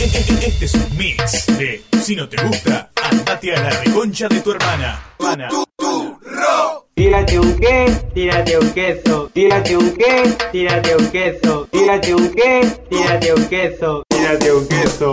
Este es un mix de Si no te gusta, andate a la reconcha de tu hermana. Hermana. Tírate un qué, tírate un queso, tírate un qué, tírate un queso, tírate un qué, tírate un queso, tírate un queso.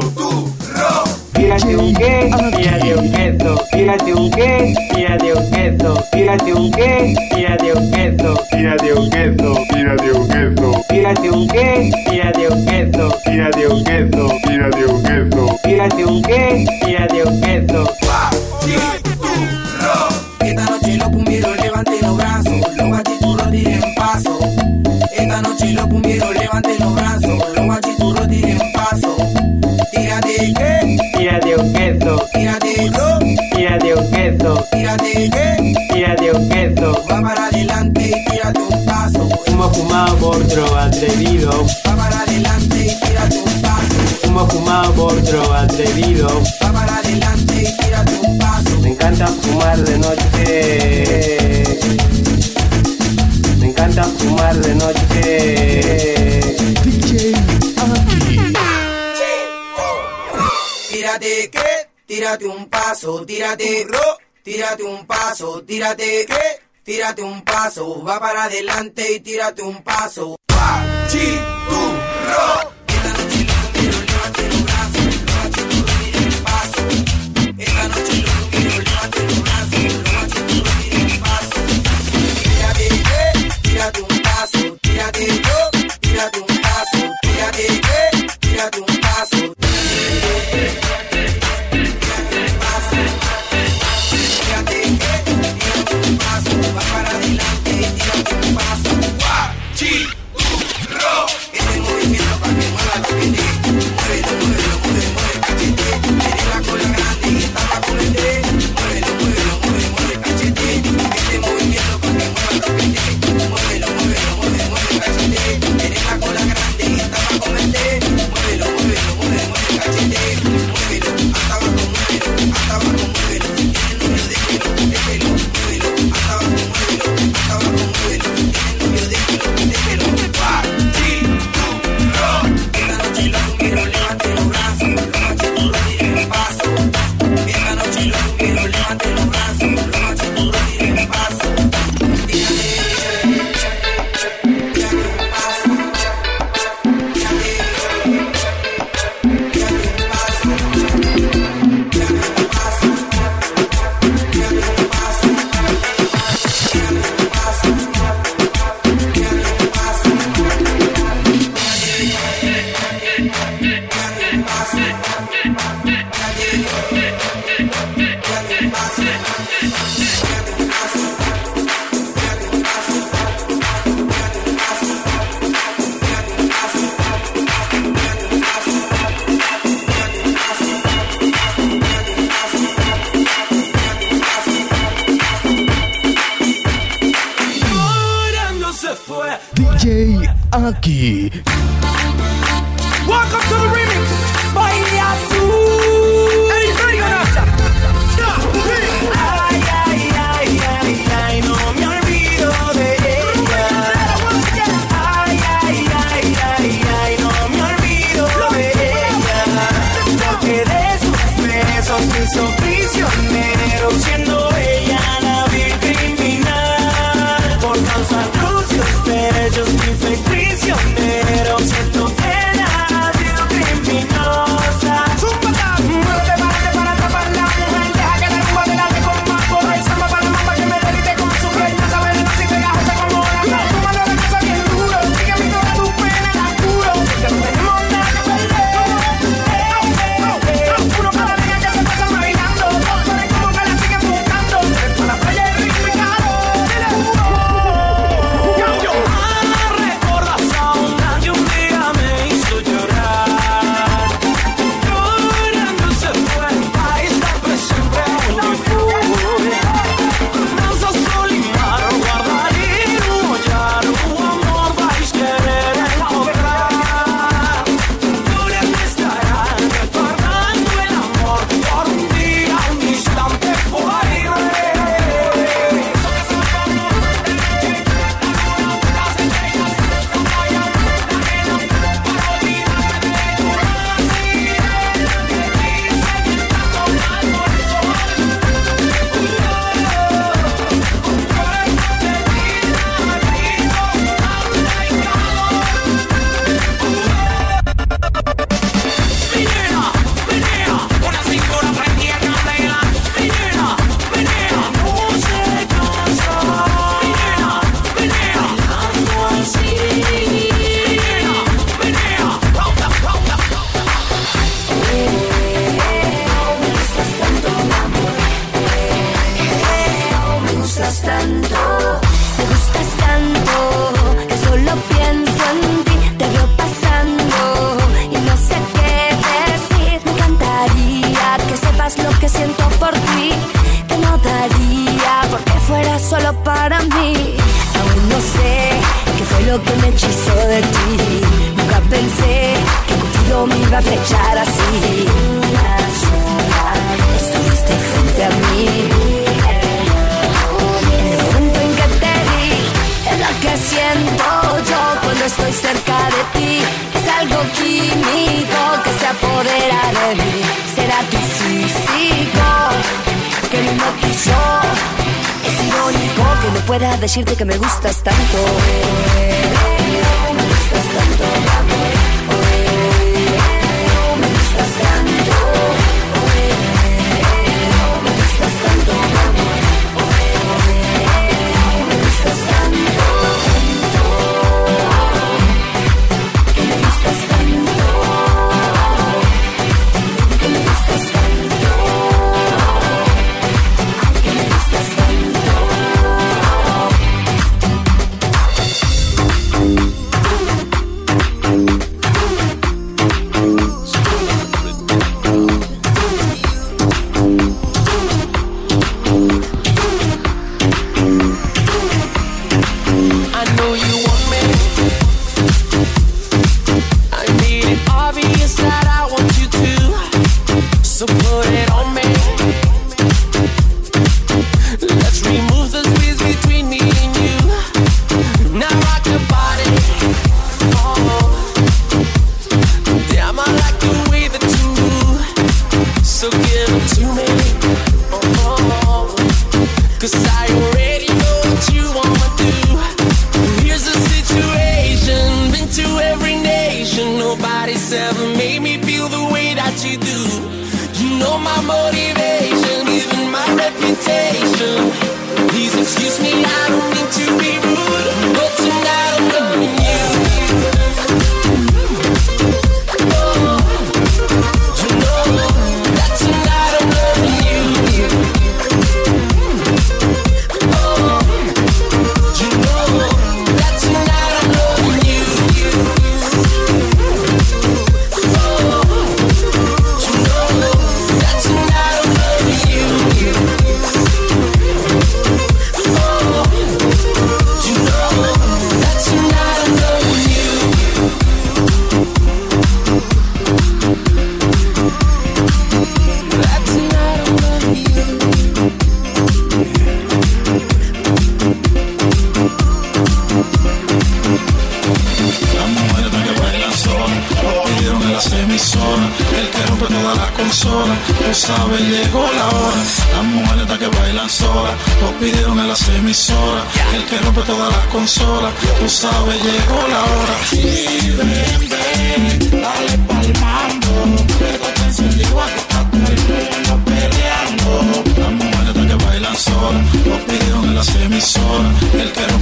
Tírate un qué, tírate un queso, tírate un qué, tírate un queso, tírate un qué, tírate un queso, tírate un queso, tírate un queso, tírate un qué, tírate un queso, tírate un queso, tírate un queso, tírate un qué, tírate un queso. Esta noche los pumbieros levanten los brazos, los guachiturros tiren paso. Tírate que, Tírate un queso, tírate lo, tírate un queso, tírate que, tírate un queso. va para adelante y tírate un paso. Humo fumado por otro atrevido, Va para adelante y tírate un paso. humo fumado por otro atrevido. Va para adelante y tírate un paso. Me encanta fumar de noche. Encanta fumar de noche. Tírate que, tírate un paso, tírate ro, tírate un paso, tírate que, tírate un paso, va para adelante y tírate un paso. Pa, chi, tu, ro. DJ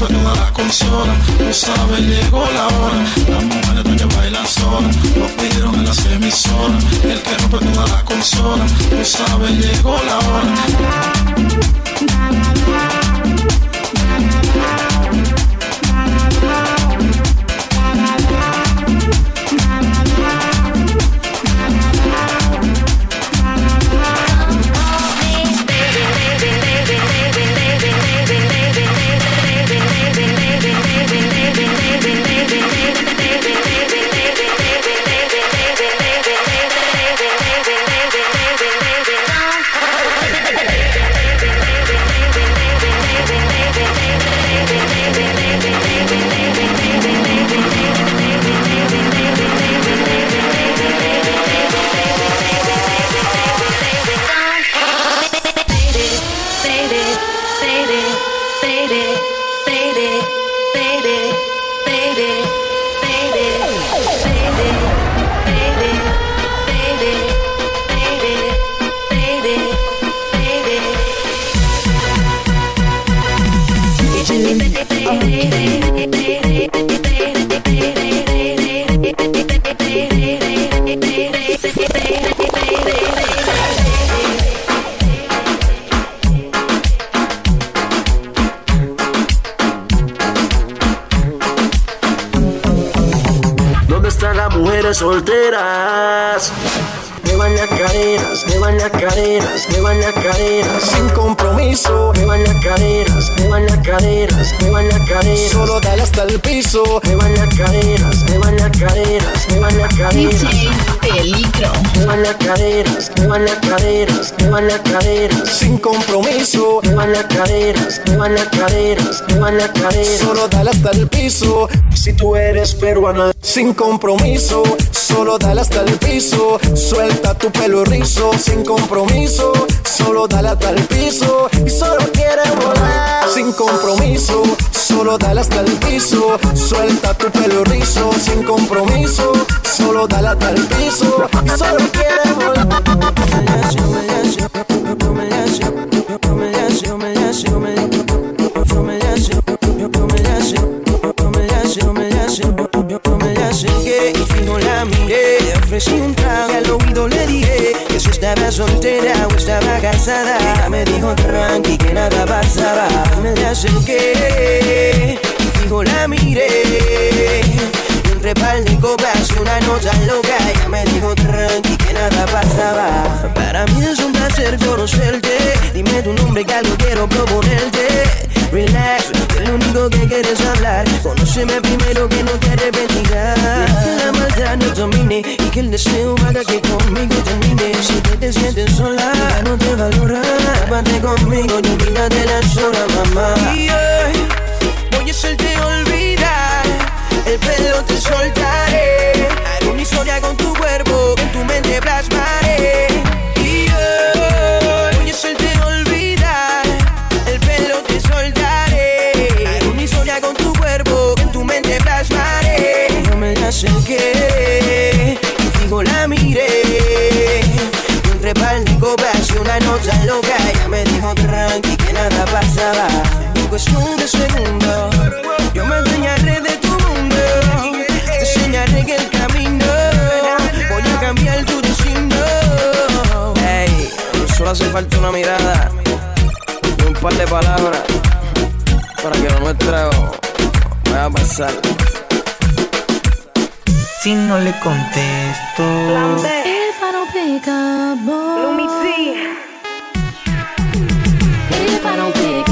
siento que nada consola. Tú sabes, llegó la hora. Las mujeres de que bailan solas, lo pidieron en las emisoras. El que rompe toda la consola. Tú sabes, llegó la hora. solteras. Llevan las caderas, llevan las caderas, llevan las caderas, sin compromiso. Llevan las caderas, llevan las caderas, llevan las caderas, solo dale hasta el piso. Llevan las caderas, llevan las caderas, llevan las caderas. Peligro. Llevan las caderas, llevan las caderas, llevan las caderas, sin compromiso. Llevan las caderas, llevan las caderas, llevan las caderas, solo dale hasta el piso. Si tú eres peruana sin compromiso, solo dale hasta el piso. Suelta tu pelo rizo, sin compromiso, solo dale hasta el piso. Y solo quiere volar, sin compromiso, solo dale hasta el piso. Suelta tu pelo rizo, sin compromiso, solo dale hasta el piso. Y solo quiere volar. Ofrecí un al oído le dije que si estaba soltera o estaba casada. Ella me dijo tranqui que nada pasaba. Me la acerqué y fijo la miré. Entre par de copas y una nota loca, ella me dijo tranqui que nada pasaba. Para mí es un placer conocerte. Dime tu nombre que algo quiero proponerte. Relax, que lo único que quieres hablar. Conóceme primero que no te arrepentirás. Que la maldad no domine y que el deseo haga que conmigo termine. Si te, te sientes sola, no te valora. Llévate conmigo y olvídate la sola, mamá. Y hoy voy a hacerte olvidar. El pelo te soltaré. Haré una historia con tu cuerpo, en tu mente plasmaré. Y hoy voy a hacerte olvidar. El pelo te soltaré. Haré una historia con tu cuerpo, en tu mente plasmaré. No me la acerqué y fijo la miré. Y entre par de copas y una nota loca, ella me dijo tranqui que nada pasaba. En cuestión de segundos, yo me mundo. Que el camino voy a cambiar tu destino. Ey, solo hace falta una mirada y un par de palabras para que lo nuestro vaya a pasar. Si no le contesto. If I don't pick up, boy. If I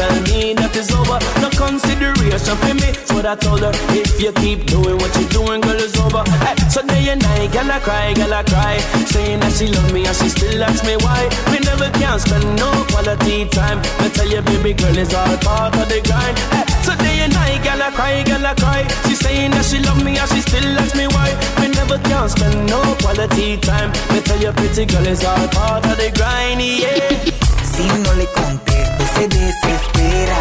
tell me that it's over. No consideration for me. So I told her, if you keep doing what you're doing, girl, it's over. Hey, so day and night, girl, I cry, girl, I cry. Saying that she love me and she still asks me why. We never can spend no quality time. I tell you, baby girl, it's all part of the grind. Hey, so day and night, girl, I cry, girl, I cry. She saying that she love me and she still asks me why. We never can spend no quality time. I tell you, pretty girl, it's all part of the grind, yeah. Si no le contesto, se desespera. Piensa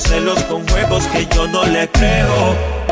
celos, con juegos que yo no le creo.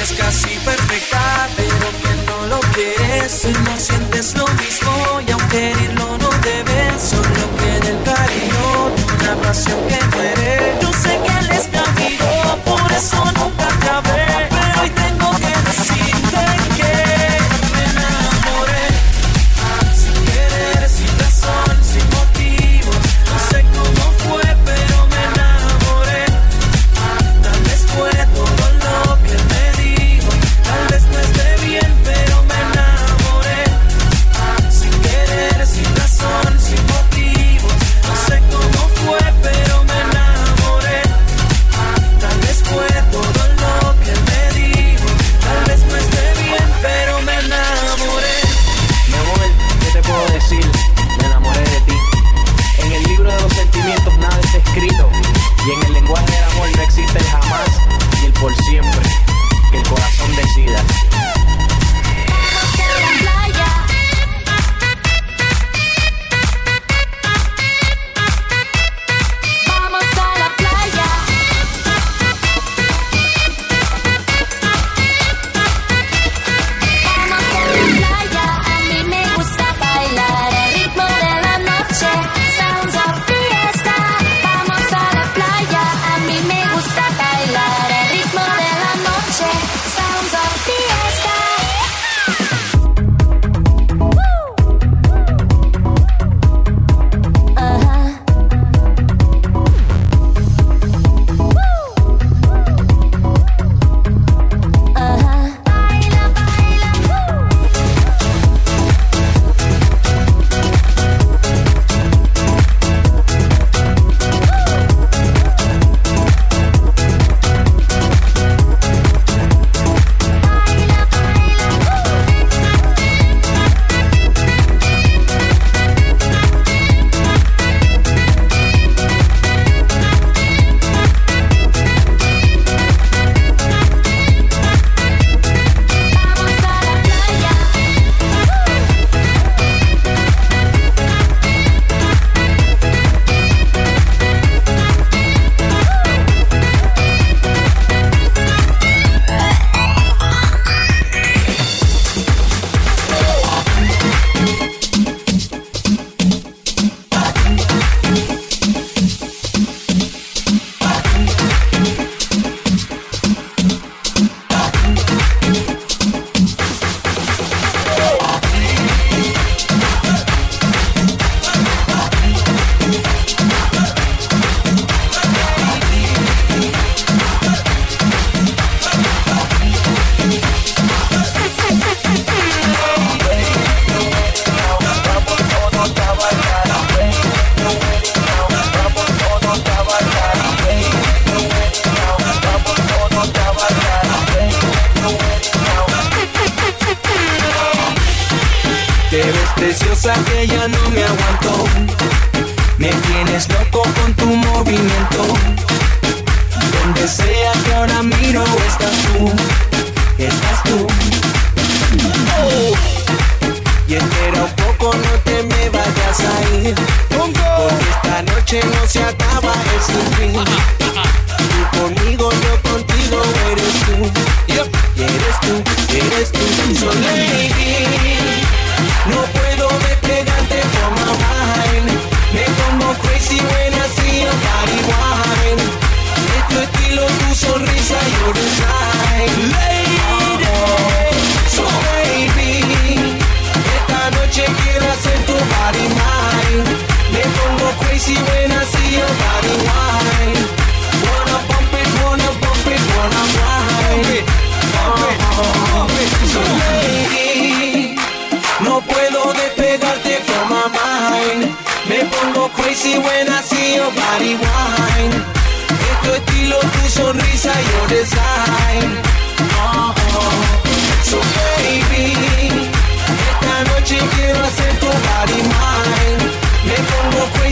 eres casi perfecta, pero que no lo quieres. No sientes lo mismo y aunque herirlo no debes, solo queda el cariño, una pasión que muere.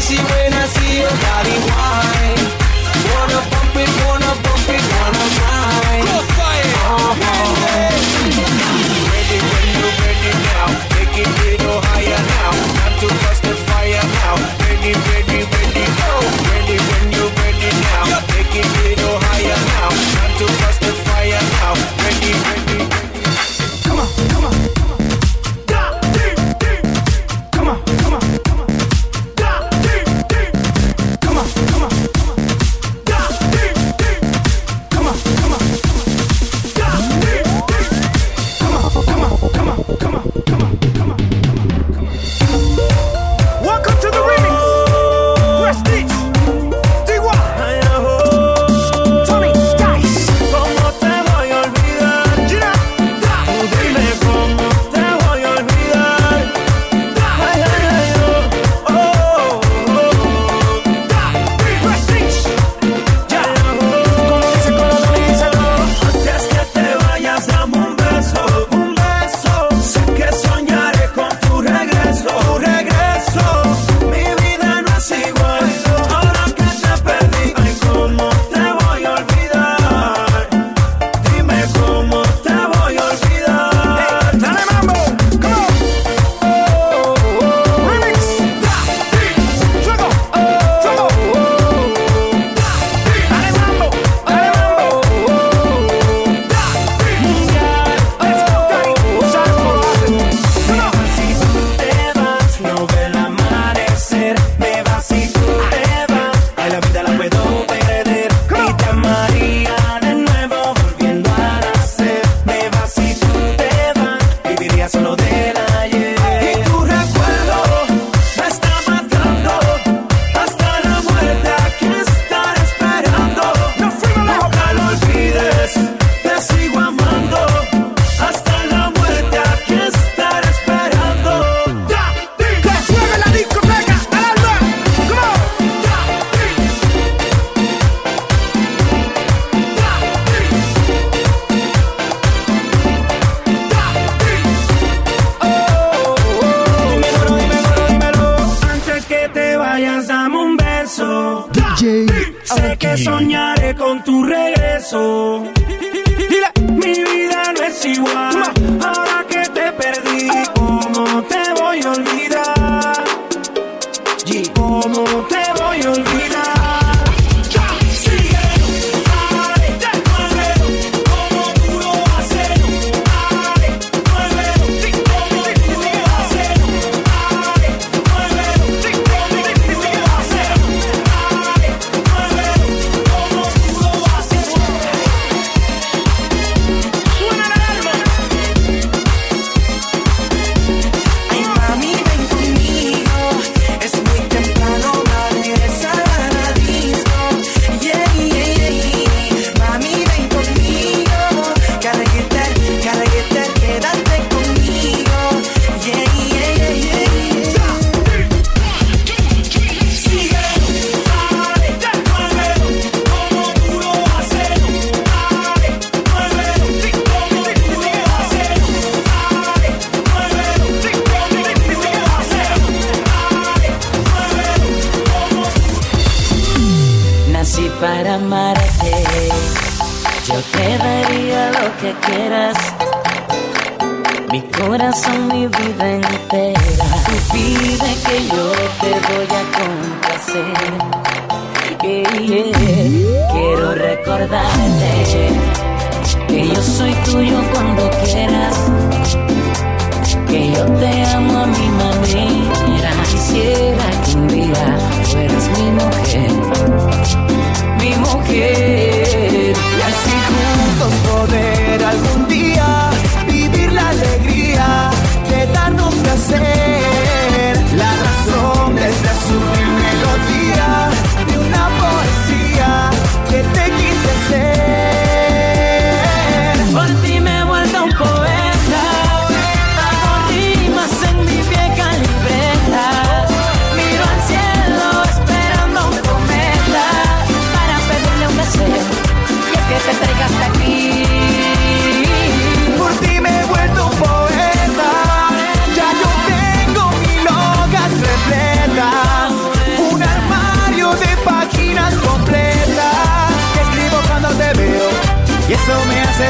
sexy when I see your body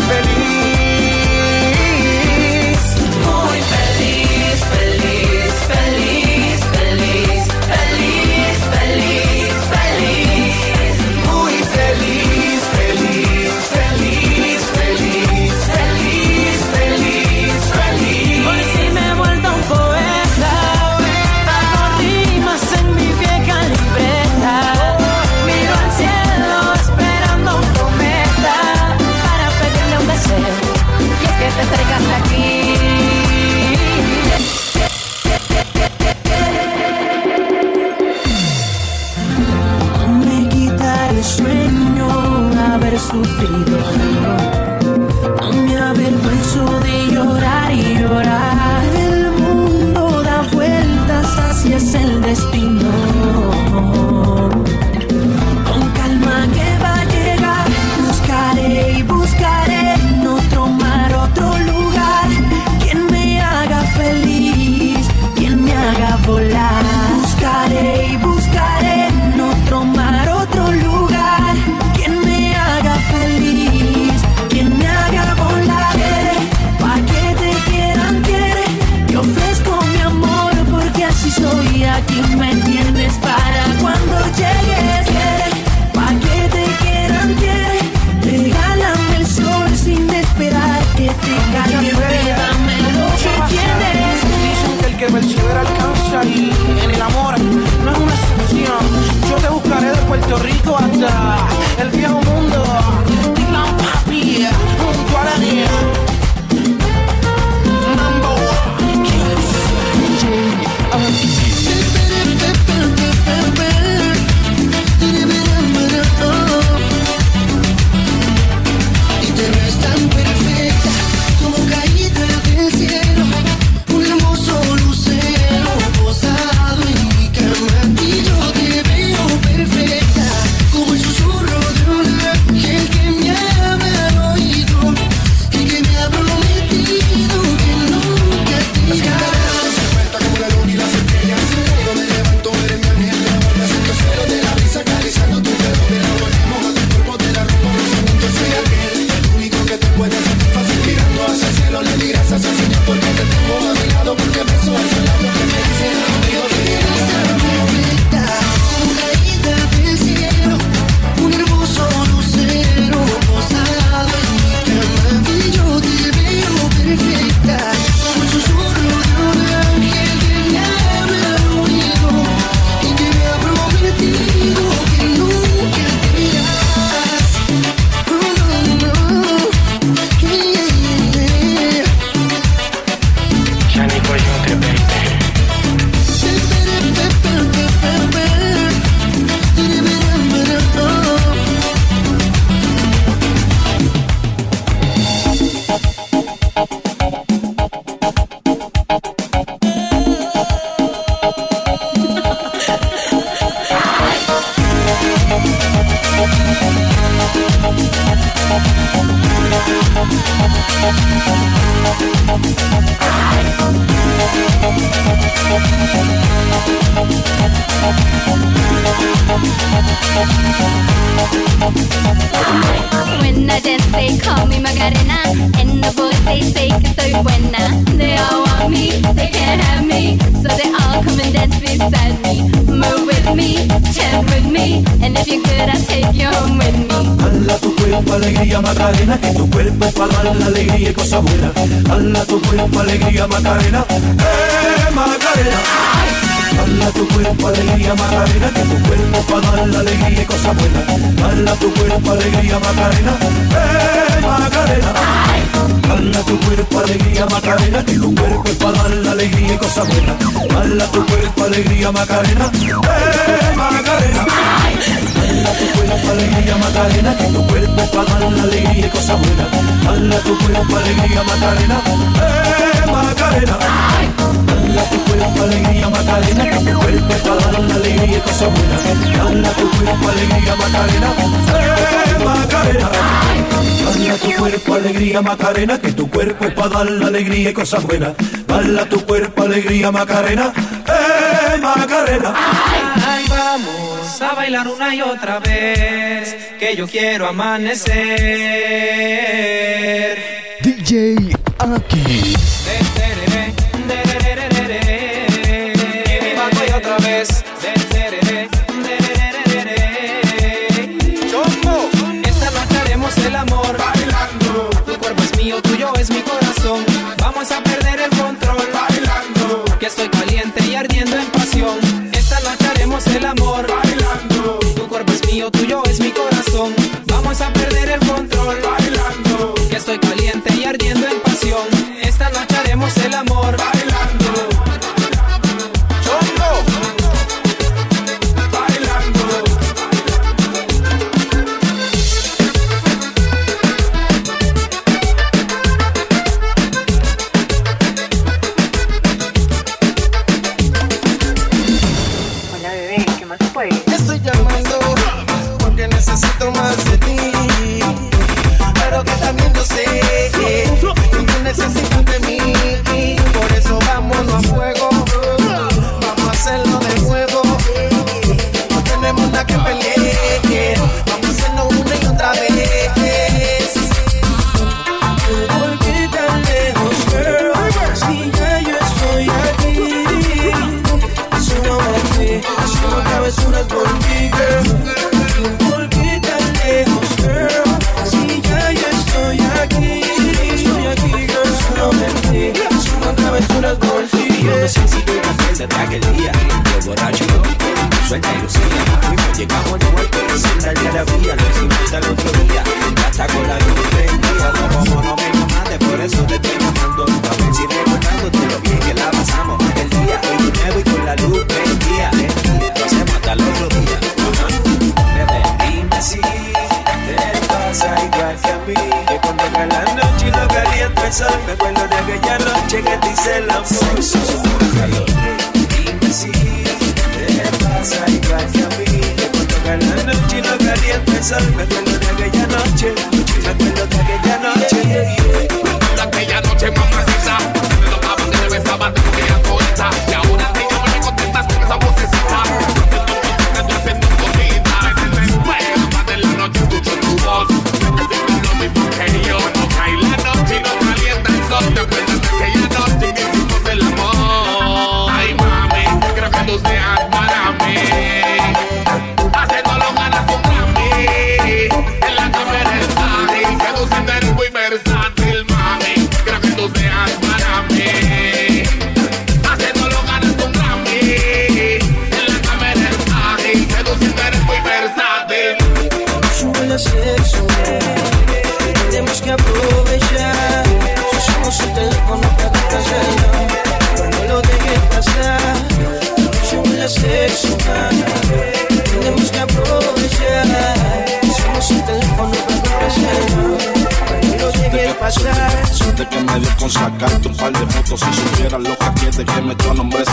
feliz. sufrido llevar alcance ahí. En el amor no es una excepción. Yo te buscaré de Puerto Rico hasta el viejo mundo. Dylan papi, eh, junto a. beside me. Move with me, chant with me. And if you're good, I'll take you home with me. Hala tu cuerpo, alegría, Macarena, que tu cuerpo es para dar la alegría y cosas buenas. Hala tu cuerpo, alegría, Macarena, eh, Macarena. Hala tu cuerpo, alegría, Macarena, que tu cuerpo para dar la alegría y cosas buenas. Tu cuerpo, alegría, Macarena, eh, Macarena. Hala tu cuerpo, alegría, Macarena, que tu cuerpo para dar la alegría y cosas buenas. Tu cuerpo, alegría, Macarena, eh, Macarena. Hala tu cuerpo, alegría, Macarena, que tu cuerpo para dar la alegría y cosas buenas. Tu cuerpo, alegría, Macarena, eh, Macarena. Hala tu cuerpo, alegría, Macarena, que tu cuerpo es para dar la alegría y cosas buenas. Hala tu cuerpo, alegría, Macarena, eh, Macarena. Hala tu cuerpo, alegría, Macarena, que tu cuerpo es para dar la alegría y cosas buenas. Hala tu cuerpo, alegría, Macarena, eh, Macarena. Ay, vamos a bailar una y otra vez, que yo quiero amanecer. DJ Aki. Mi corazón. Vamos a perder el control. Bailando. Que estoy caliente y ardiendo en pasión. Esta noche haremos el amor. Bailando. Tu cuerpo es mío, tuyo es mi corazón. Vamos a perder el control. Bailando. Que estoy caliente y ardiendo en pasión. Esta noche haremos el amor.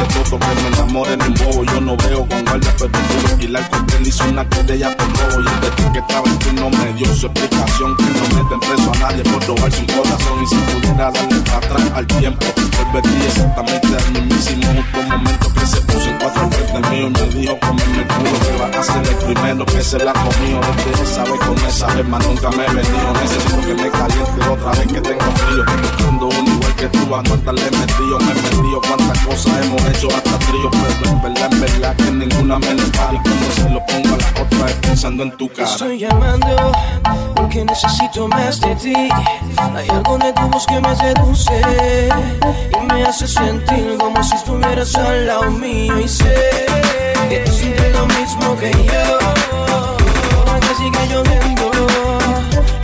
Ese que me enamore en un bobo. Yo no veo con guardia, pero puedo alquilar con él hizo una querella por robo. Y el de ti que estaba en ti no me dio su explicación. Que no meten preso a nadie por robarse un corazón. Y si pudiera darle para atrás al tiempo, volvería exactamente al mismísimo justo momento que se puso en cuatro frente mío. Y me dijo, comerme el culo, que va a ser el primero que se la comió. Desde esa vez con esa vez más nunca me he venido. Necesito que me caliente otra vez que tengo frío. Buscando uno igual que tú, a no estarle metido. Me he metido cuántas cosas hemos hecho hasta trío. Pero en verdad, en verdad que ninguna me lo para. Y cuando se lo pongo a la otra es pensando en tu cara. Estoy llamando porque necesito más de ti. Hay algo de tu voz que me seduce y me hace sentir como si estuvieras al lado mío. Y sé que tú sientes lo mismo que yo. Ahora que sigue lloviendo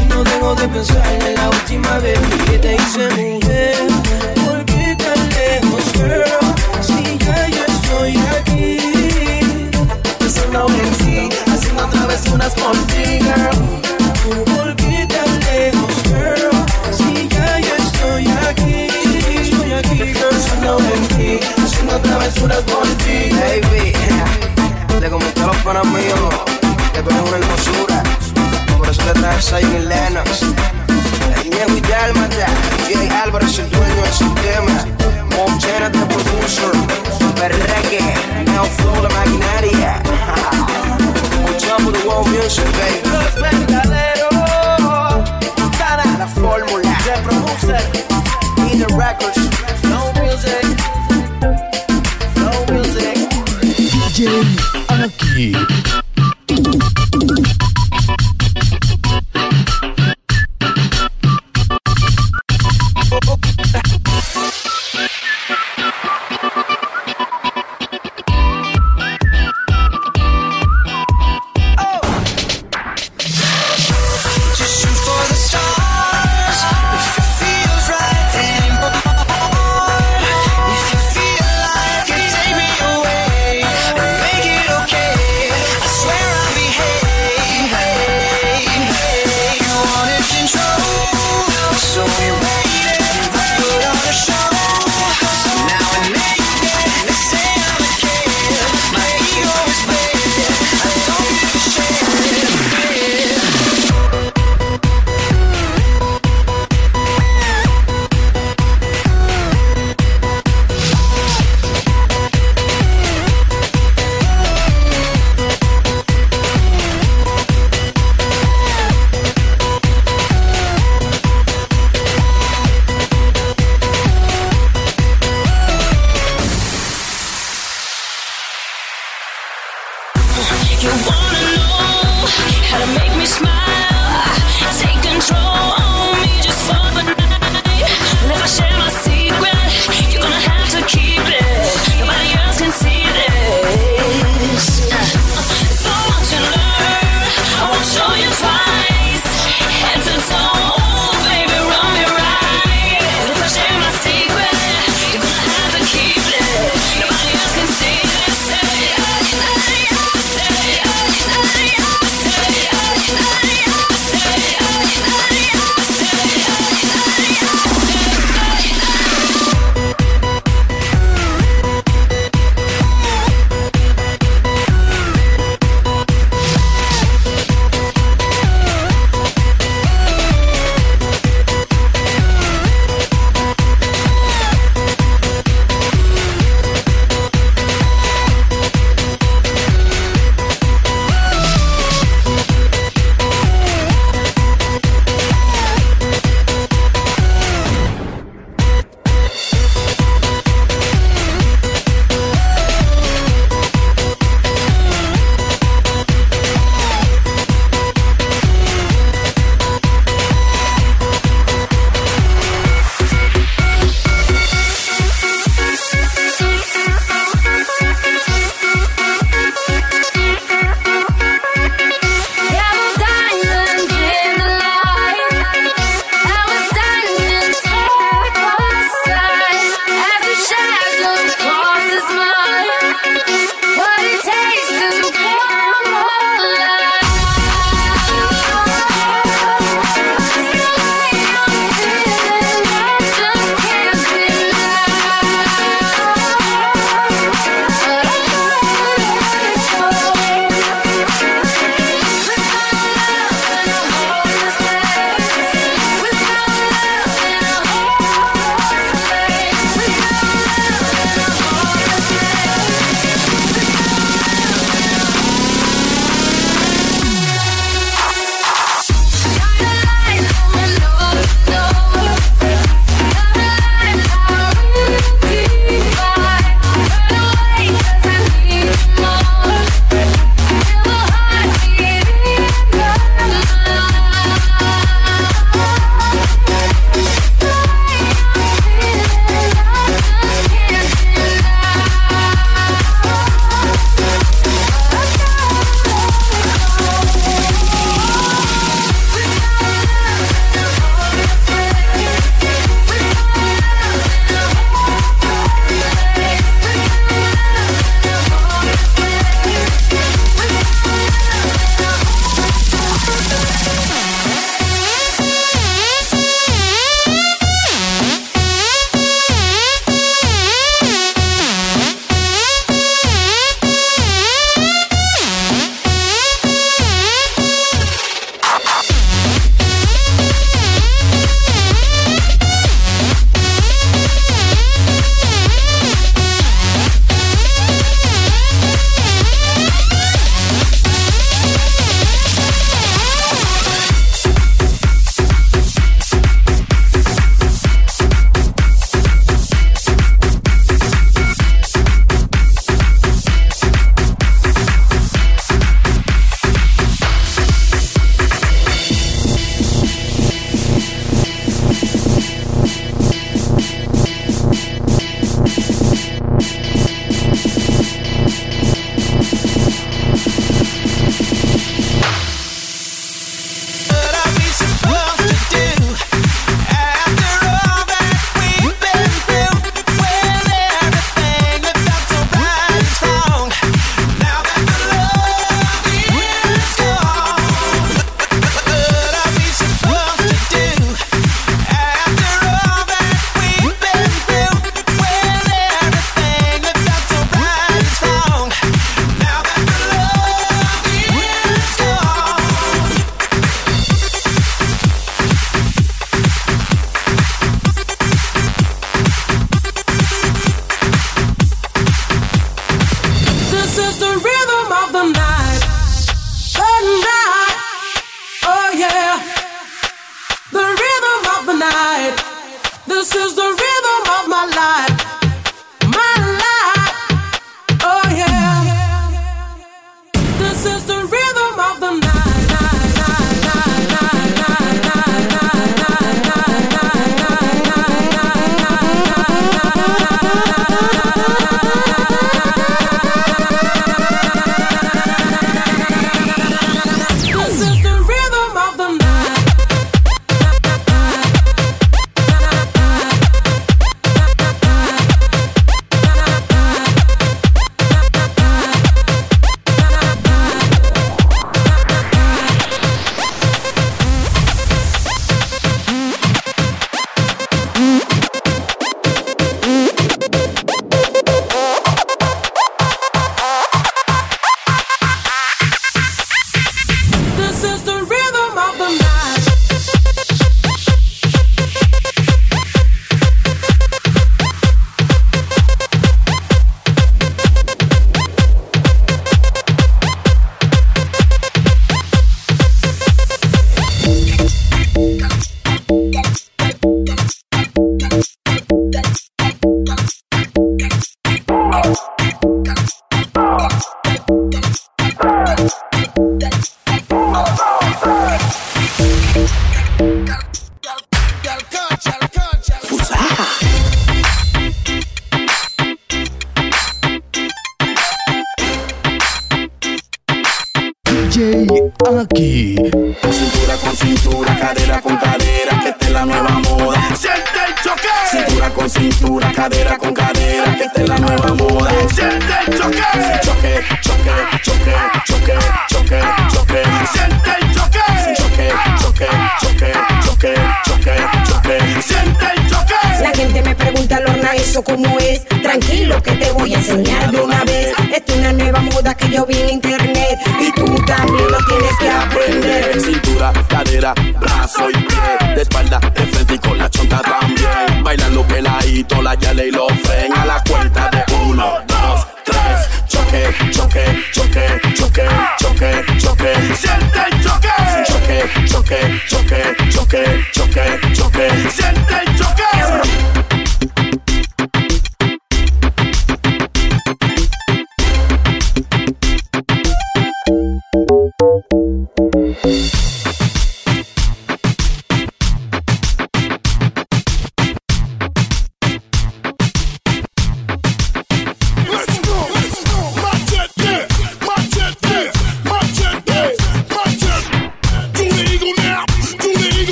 y no dejo de pensar en la última vez que te hice mujer. ¿Por qué tan lejos, girl? Pensando en ti, haciendo travesuras por ti, girl. ¿Por qué tan lejos, girl? Si ya yo estoy aquí, estoy aquí, girl. Pensando en ti, haciendo travesuras por ti, Baby, le comenté a los panas míos que tú eres una hermosura. Por eso te traje Zion y Lennox. Diego y Dálmata, Jay Álvarez el dueño del sistema. Montana the producer. Berreque, Neo Flow la maquinaria. On top of the world music, baby. Los Vengadero, Cara, la fórmula. The producer, In the records. no music, no music. DJ Aki.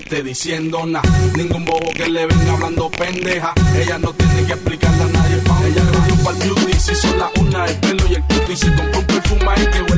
le diciendo nada. Ningún bobo que le venga hablando pendeja. Ella no tiene que explicarle a nadie. Pa ella le dio para el beauty. Si son las una, el pelo y el cutis. Si compró un perfume ahí que huele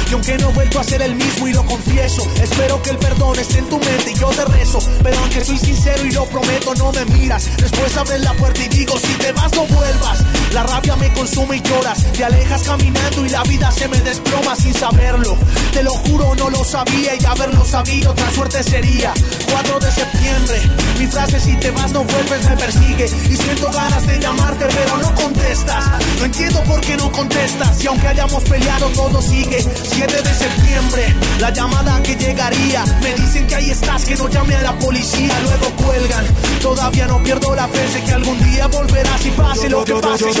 que aunque no he vuelto a ser el mismo y lo confieso, espero que el perdón esté en tu mente y yo te rezo. Pero aunque soy sincero y lo prometo, no me miras. Después abres la puerta y digo, si te vas no vuelvas. La rabia me consume y lloras, te alejas caminando y la vida se me desploma sin saberlo. Te lo juro, no lo sabía y haberlo sabido, otra suerte sería. 4 de septiembre, mi frase si te vas no vuelves me persigue y siento ganas de llamarte pero no contestas. No entiendo por qué no contestas y aunque hayamos peleado todo sigue. 7 de septiembre, la llamada que llegaría. Me dicen que ahí estás, que no llame a la policía, luego cuelgan. Todavía no pierdo la fe de que algún día volverás y pase lo que pase,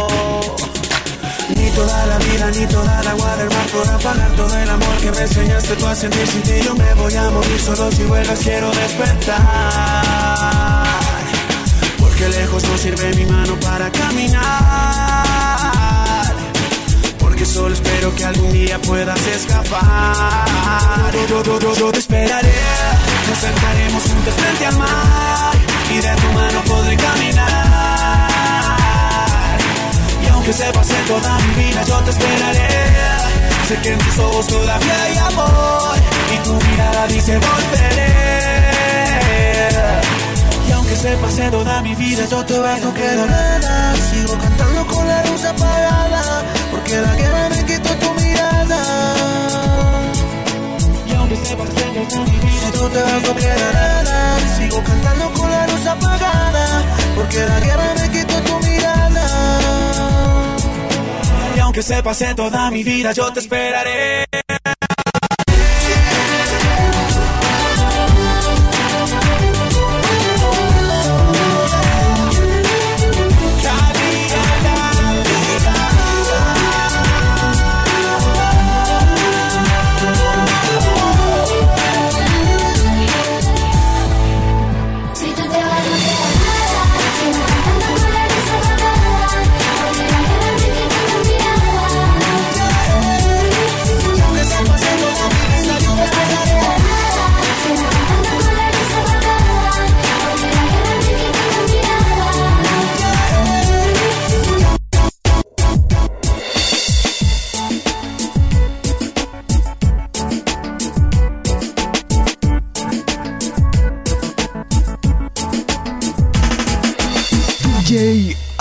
Ni toda la vida, ni toda el agua del mar podrá pagar todo el amor que me enseñaste tú a sentir sin ti. Yo me voy a morir solo si vuelvas, quiero despertar. Porque lejos no sirve mi mano para caminar. Porque solo espero que algún día puedas escapar. Yo, yo, yo, te esperaré. Nos sentaremos juntos frente al mar. Y de Aunque se pase toda mi vida, yo te esperaré. Sé que en tus ojos todavía hay amor. Y tu mirada dice volveré. Y aunque se pase toda mi vida, yo te vas, no queda nada. Sigo cantando con la luz apagada, porque la guerra me quitó tu mirada. Y aunque se pase toda mi vida, te vas no queda nada. Sigo cantando con la luz apagada, porque la guerra me quitó tu mirada. Aunque se pase toda mi vida, yo te esperaré.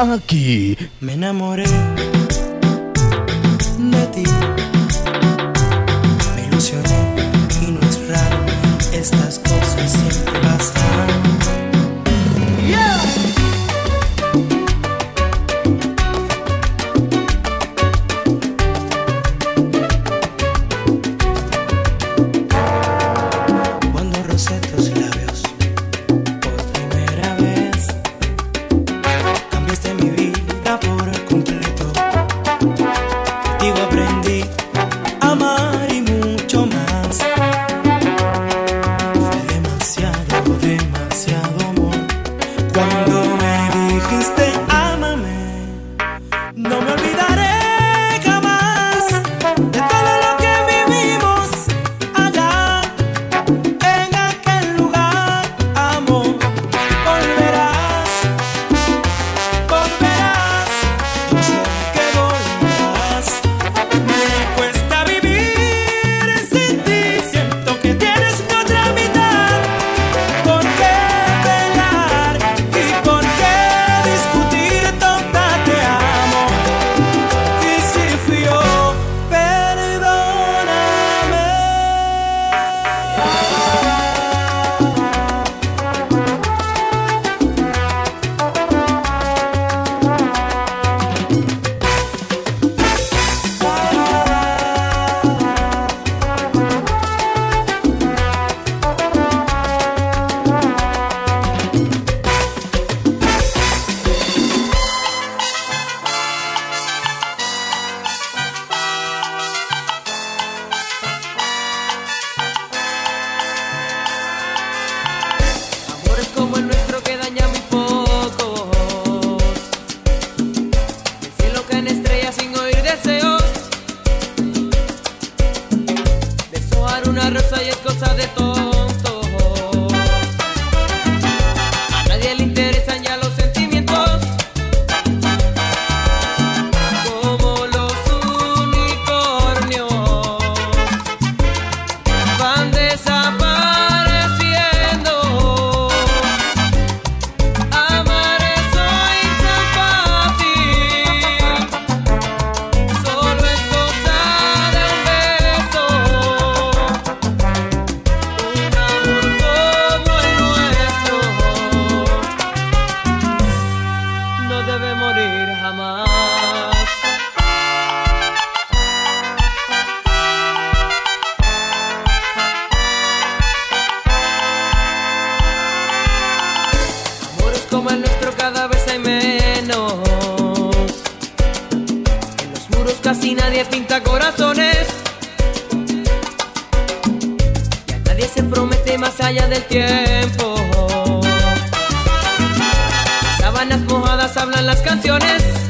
Aquí. Me enamoré cada vez hay menos. En los muros casi nadie pinta corazones. Y a nadie se promete más allá del tiempo. Sábanas mojadas hablan las canciones.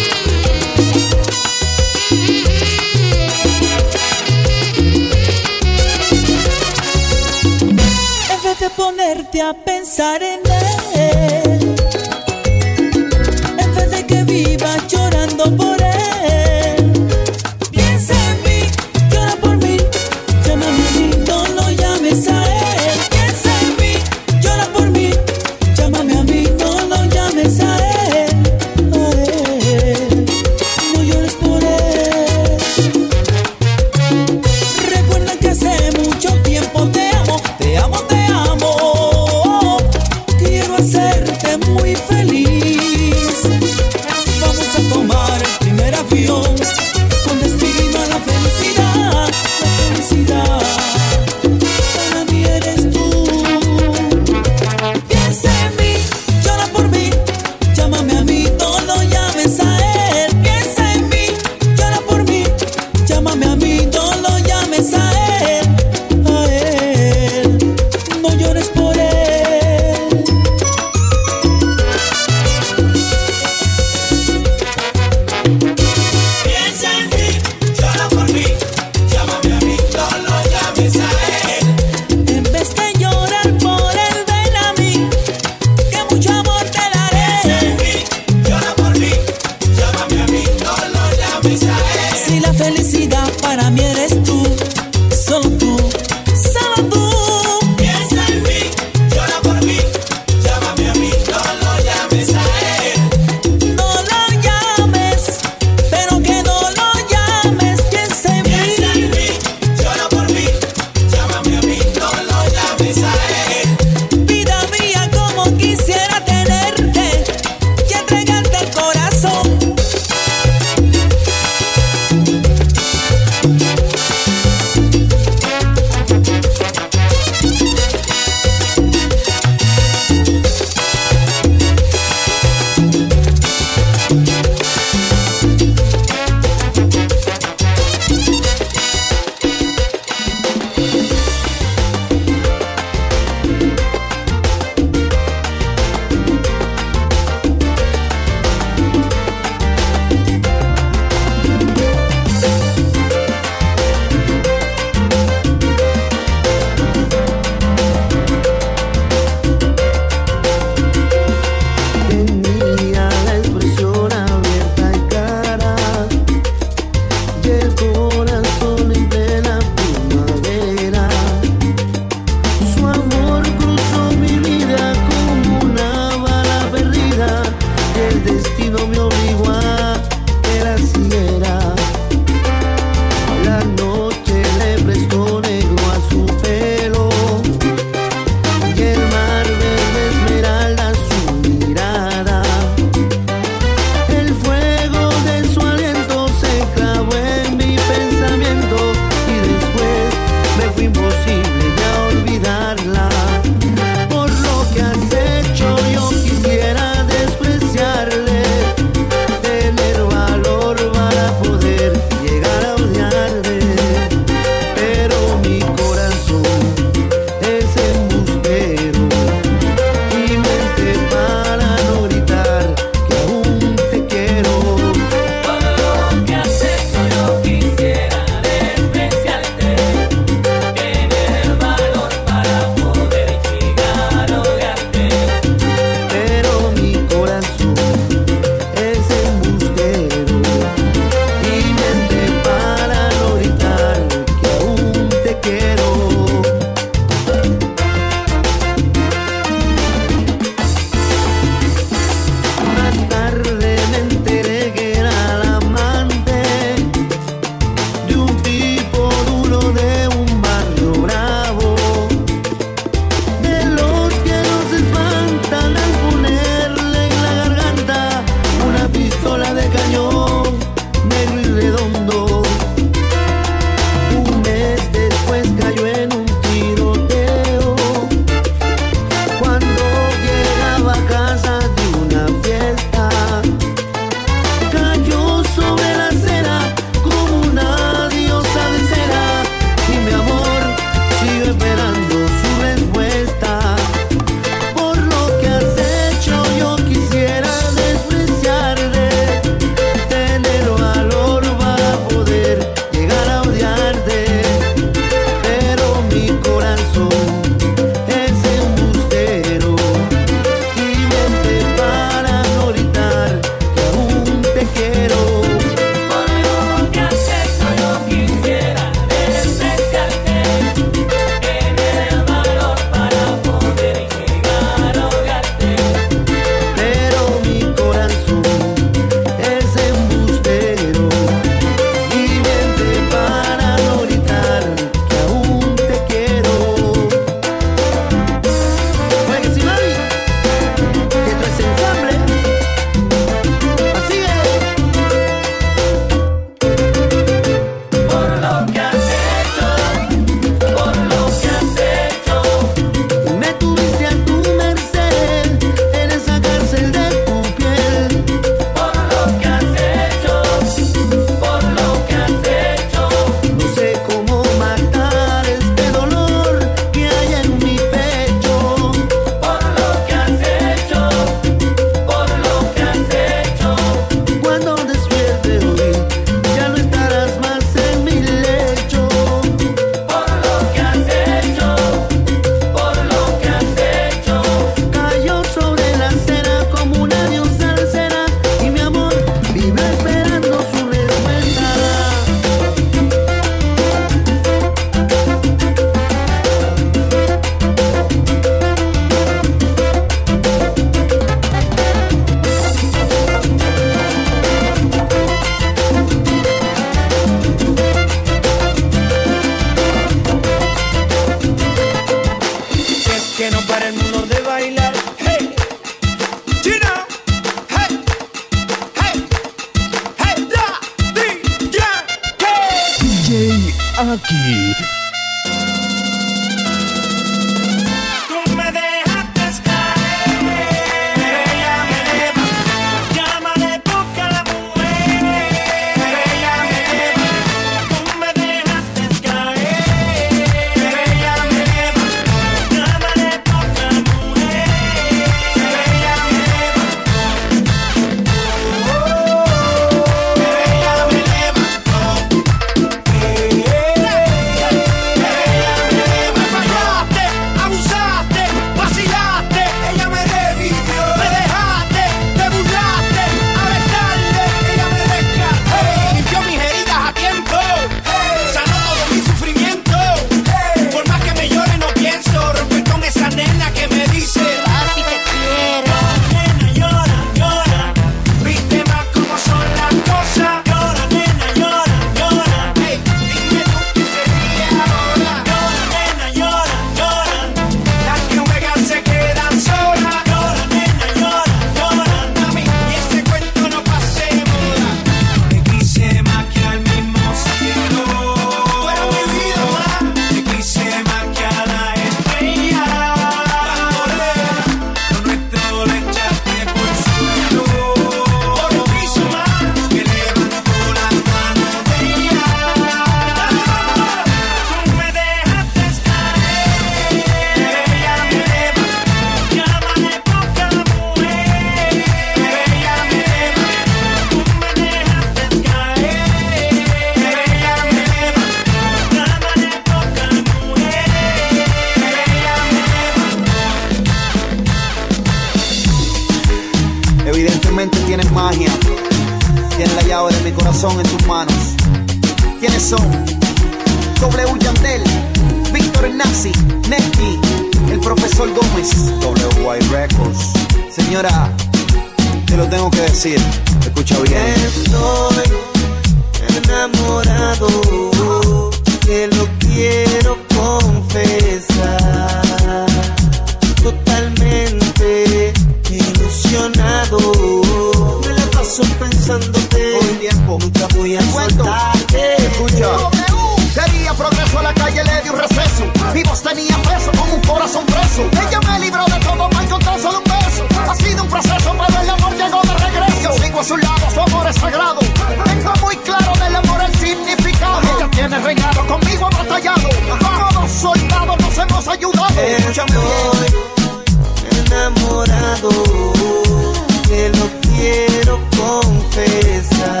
tristeza.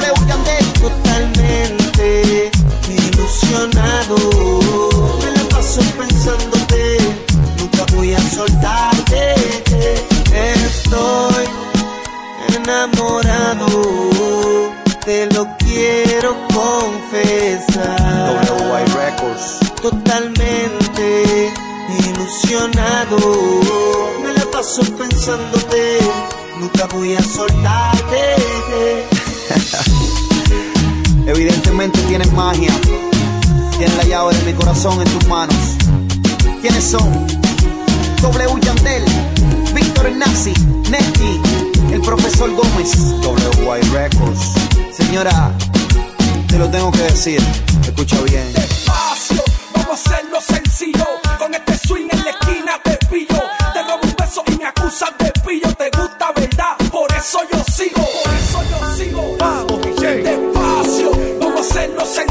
Luego que andé totalmente ilusionado. Me la paso pensándote, nunca voy a soltarte. Estoy enamorado, te lo quiero confesar. WY Records. Totalmente ilusionado. Me la paso pensándote nunca voy soltarte. Evidentemente tienes magia, tienes la llave de mi corazón en tus manos. ¿Quiénes son? W Yandel, Víctor Nazi, Nesty, el profesor Gómez. WY Records. Señora, te lo tengo que decir, escucha bien. Despacio, vamos a hacerlo sencillo con este swing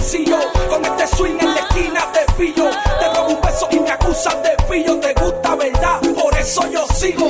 Con este swing en la esquina te pillo. Te robo un beso y me acusas de pillo. Te gusta, ¿verdad? Por eso yo sigo.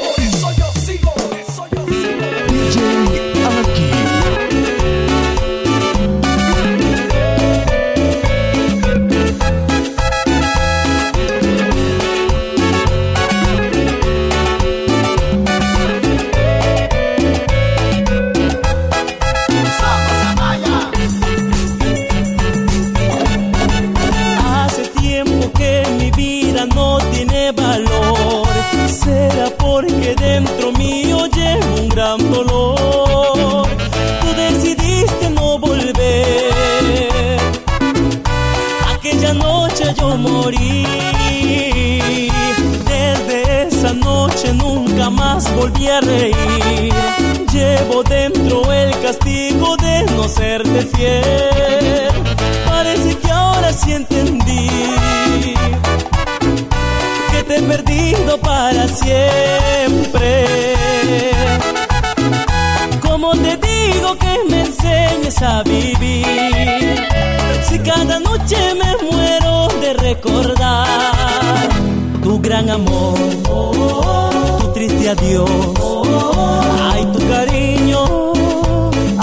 Volví a reír. Llevo dentro el castigo de no serte fiel. Parece que ahora sí entendí que te he perdido para siempre. Como te digo que me enseñes a vivir, si cada noche me muero de recordar tu gran amor, tu triste adiós, ay tu cariño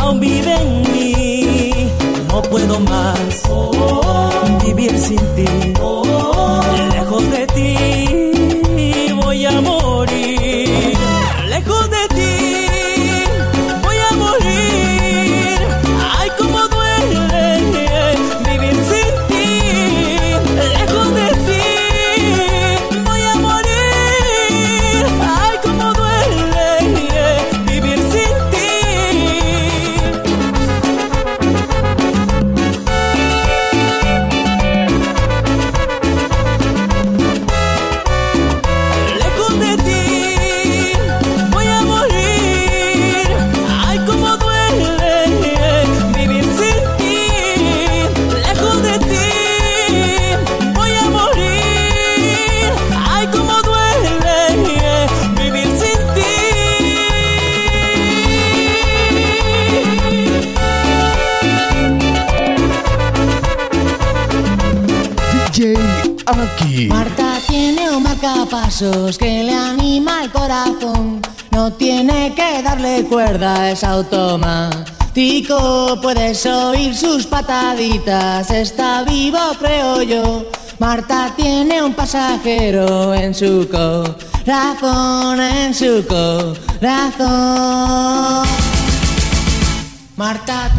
aún vive en mí, no puedo más vivir sin ti, lejos de ti voy a morir, lejos de que le anima el corazón. No tiene que darle cuerda, es automático. Puedes oír sus pataditas, está vivo, creo yo. Marta tiene un pasajero en su corazón, en su corazón. Marta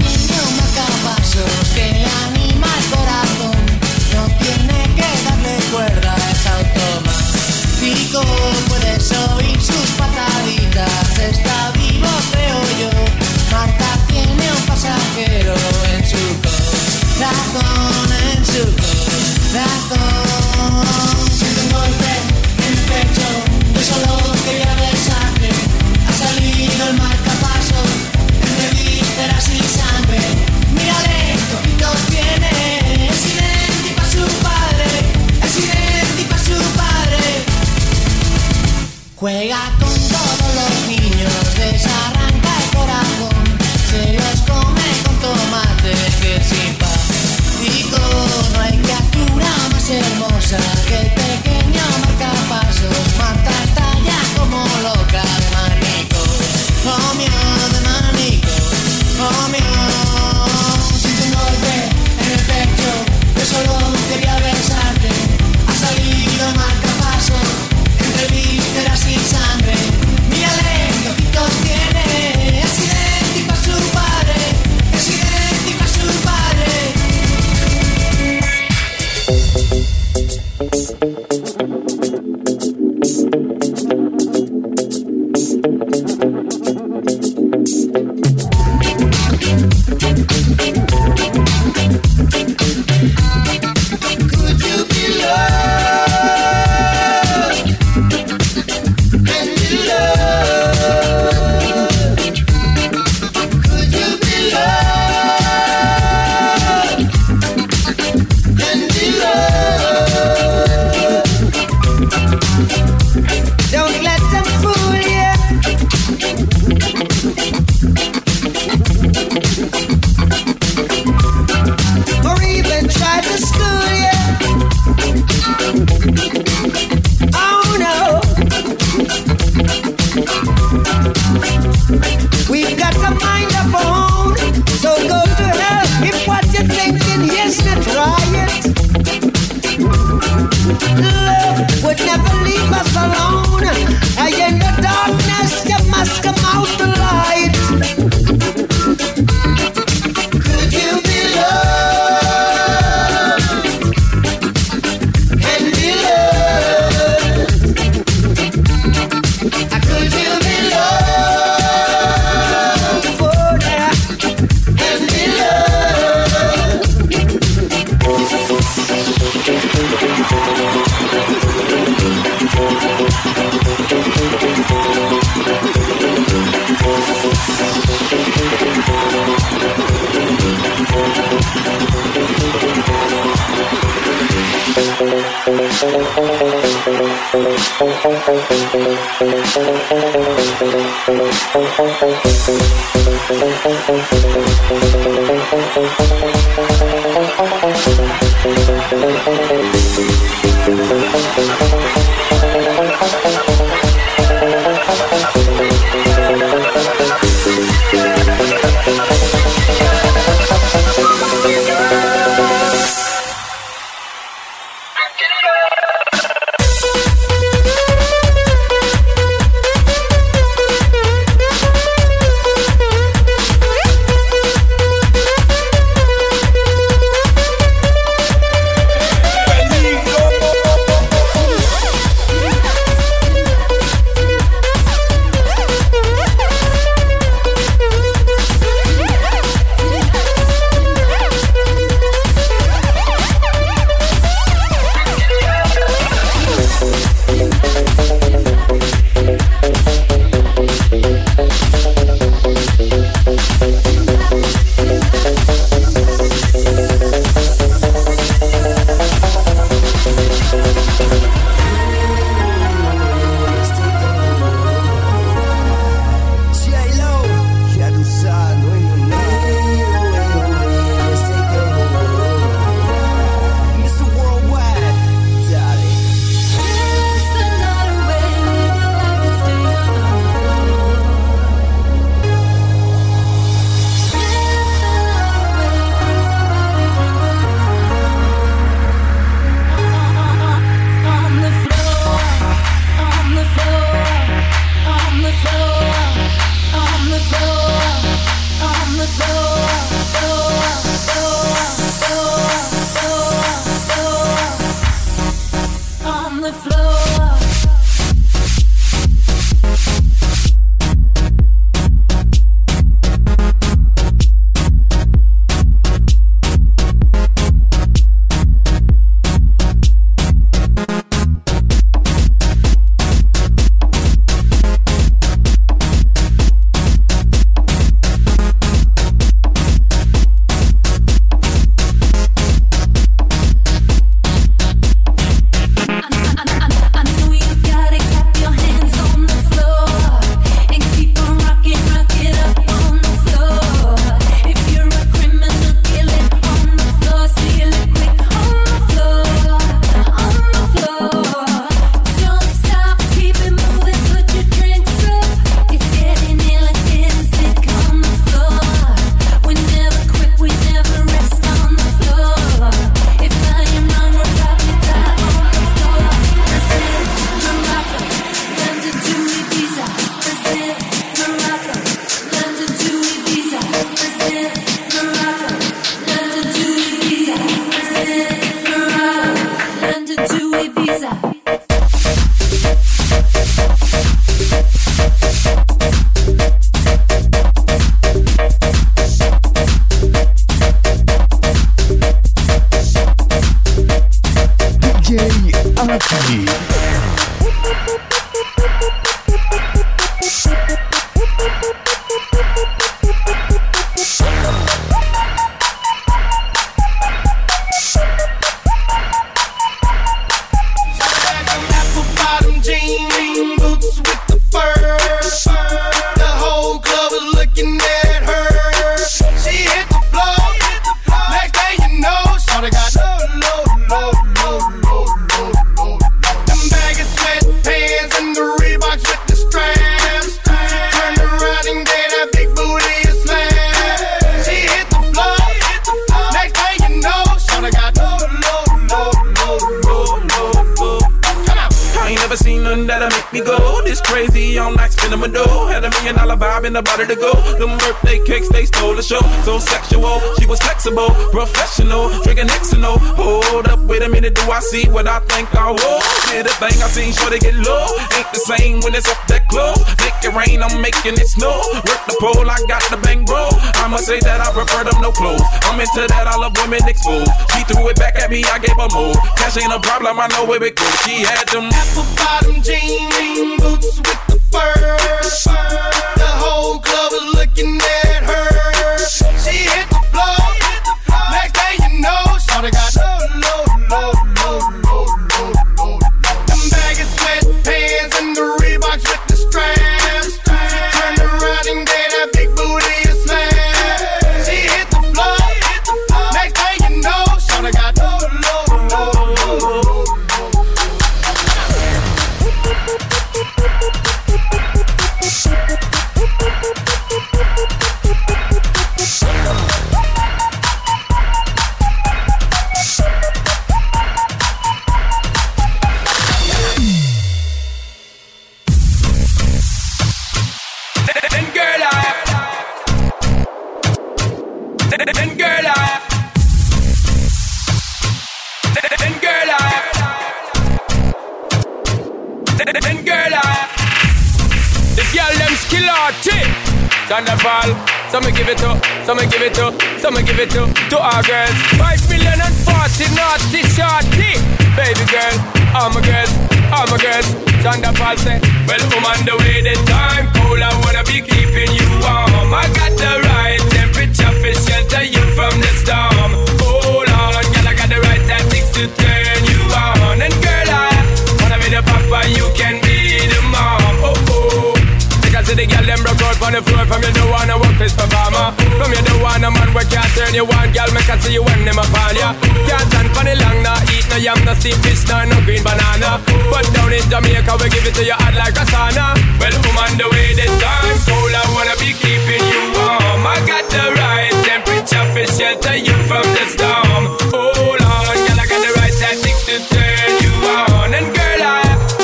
ya Can't stand for the long, nah Eat no yam, no steamed fish, nah, no green banana. But down in Jamaica, we give it to you hot like a sauna. Well, on the way, the time cold I wanna be keeping you warm. I got the right temperature for shelter you from the storm. Hold on, girl, I got the right tactics to turn you on. And girl, I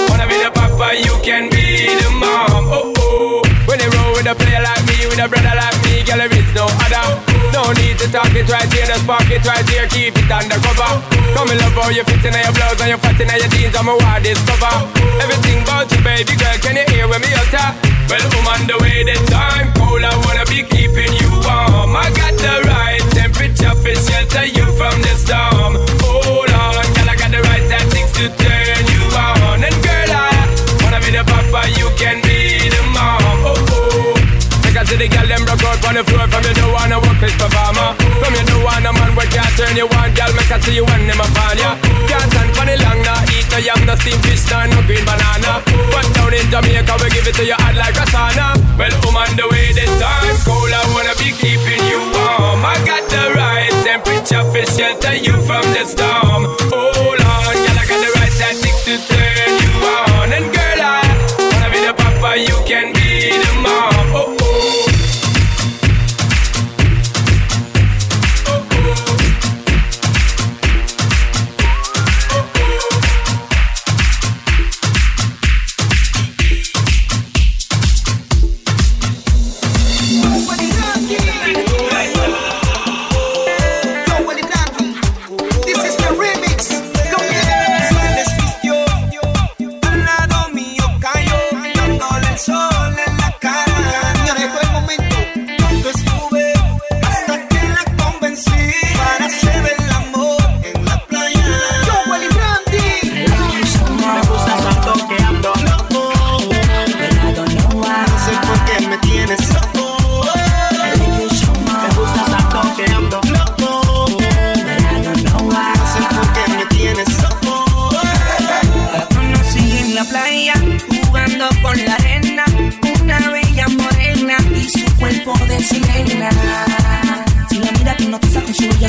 wanna be the papa, you can be the mom. Oh, oh. When you roll with a player like me, with a brother like me Girl, there is no other No need to talk it right here, just spark it right here Keep it undercover. Come in love how you fit in your blouse And you fat in your jeans, I'm a wild discover. Everything about you, baby girl, can you hear when me utter? Well, I'm on the way, the time cold I wanna be keeping you warm. I got the right temperature for shelter you from the storm. Hold on, girl, I got the right tactics to turn you on. And girl, I wanna be the papa, you can be Because the girl them broke out on the floor From you don't wanna work this performer From you don't wanna man where can't turn you on Girl, make I see you when them upon ya Can't stand for the long, nah Eat no yam, no steamed fish, nah, no green banana. But down in Jamaica, we give it to you hot like a sauna. Well, I'm on the way, the time cold I wanna be keeping you warm. I got the right temperature for shelter you from the storm. Hold on, girl, I got the right tactics to turn you on. And girl, I wanna be the papa, you can be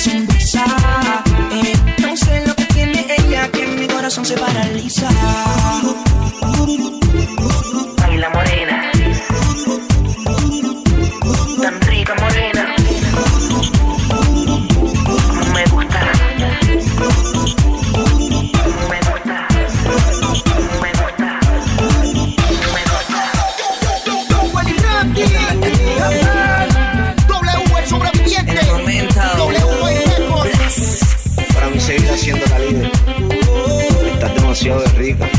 Eh, no sé lo que tiene ella, que mi corazón se paraliza. Demasiado rica.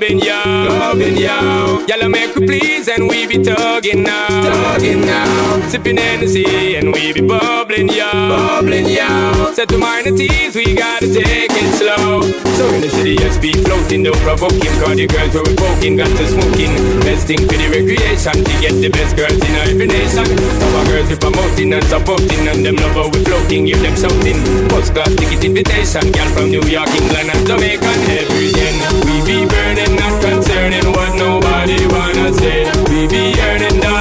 Clubbing, yo. Clubbing, yo. Y'all make we please and we be tugging now. Tugging now. Sipping Hennessy and we be bubbling, yo. Bubbling, yo. Set to minor teas, we gotta take it slow. So in the city, yes, be floating, no provoking. Cause the girls were poking, got to smoking. Best thing for the recreation to get the best girls in every nation. Our girls we promoting and supporting, and them love we floating, give them something. First class ticket invitation, girl from New York, England, and Jamaica, and everything. We be burning, not concerning what we be earning dollars.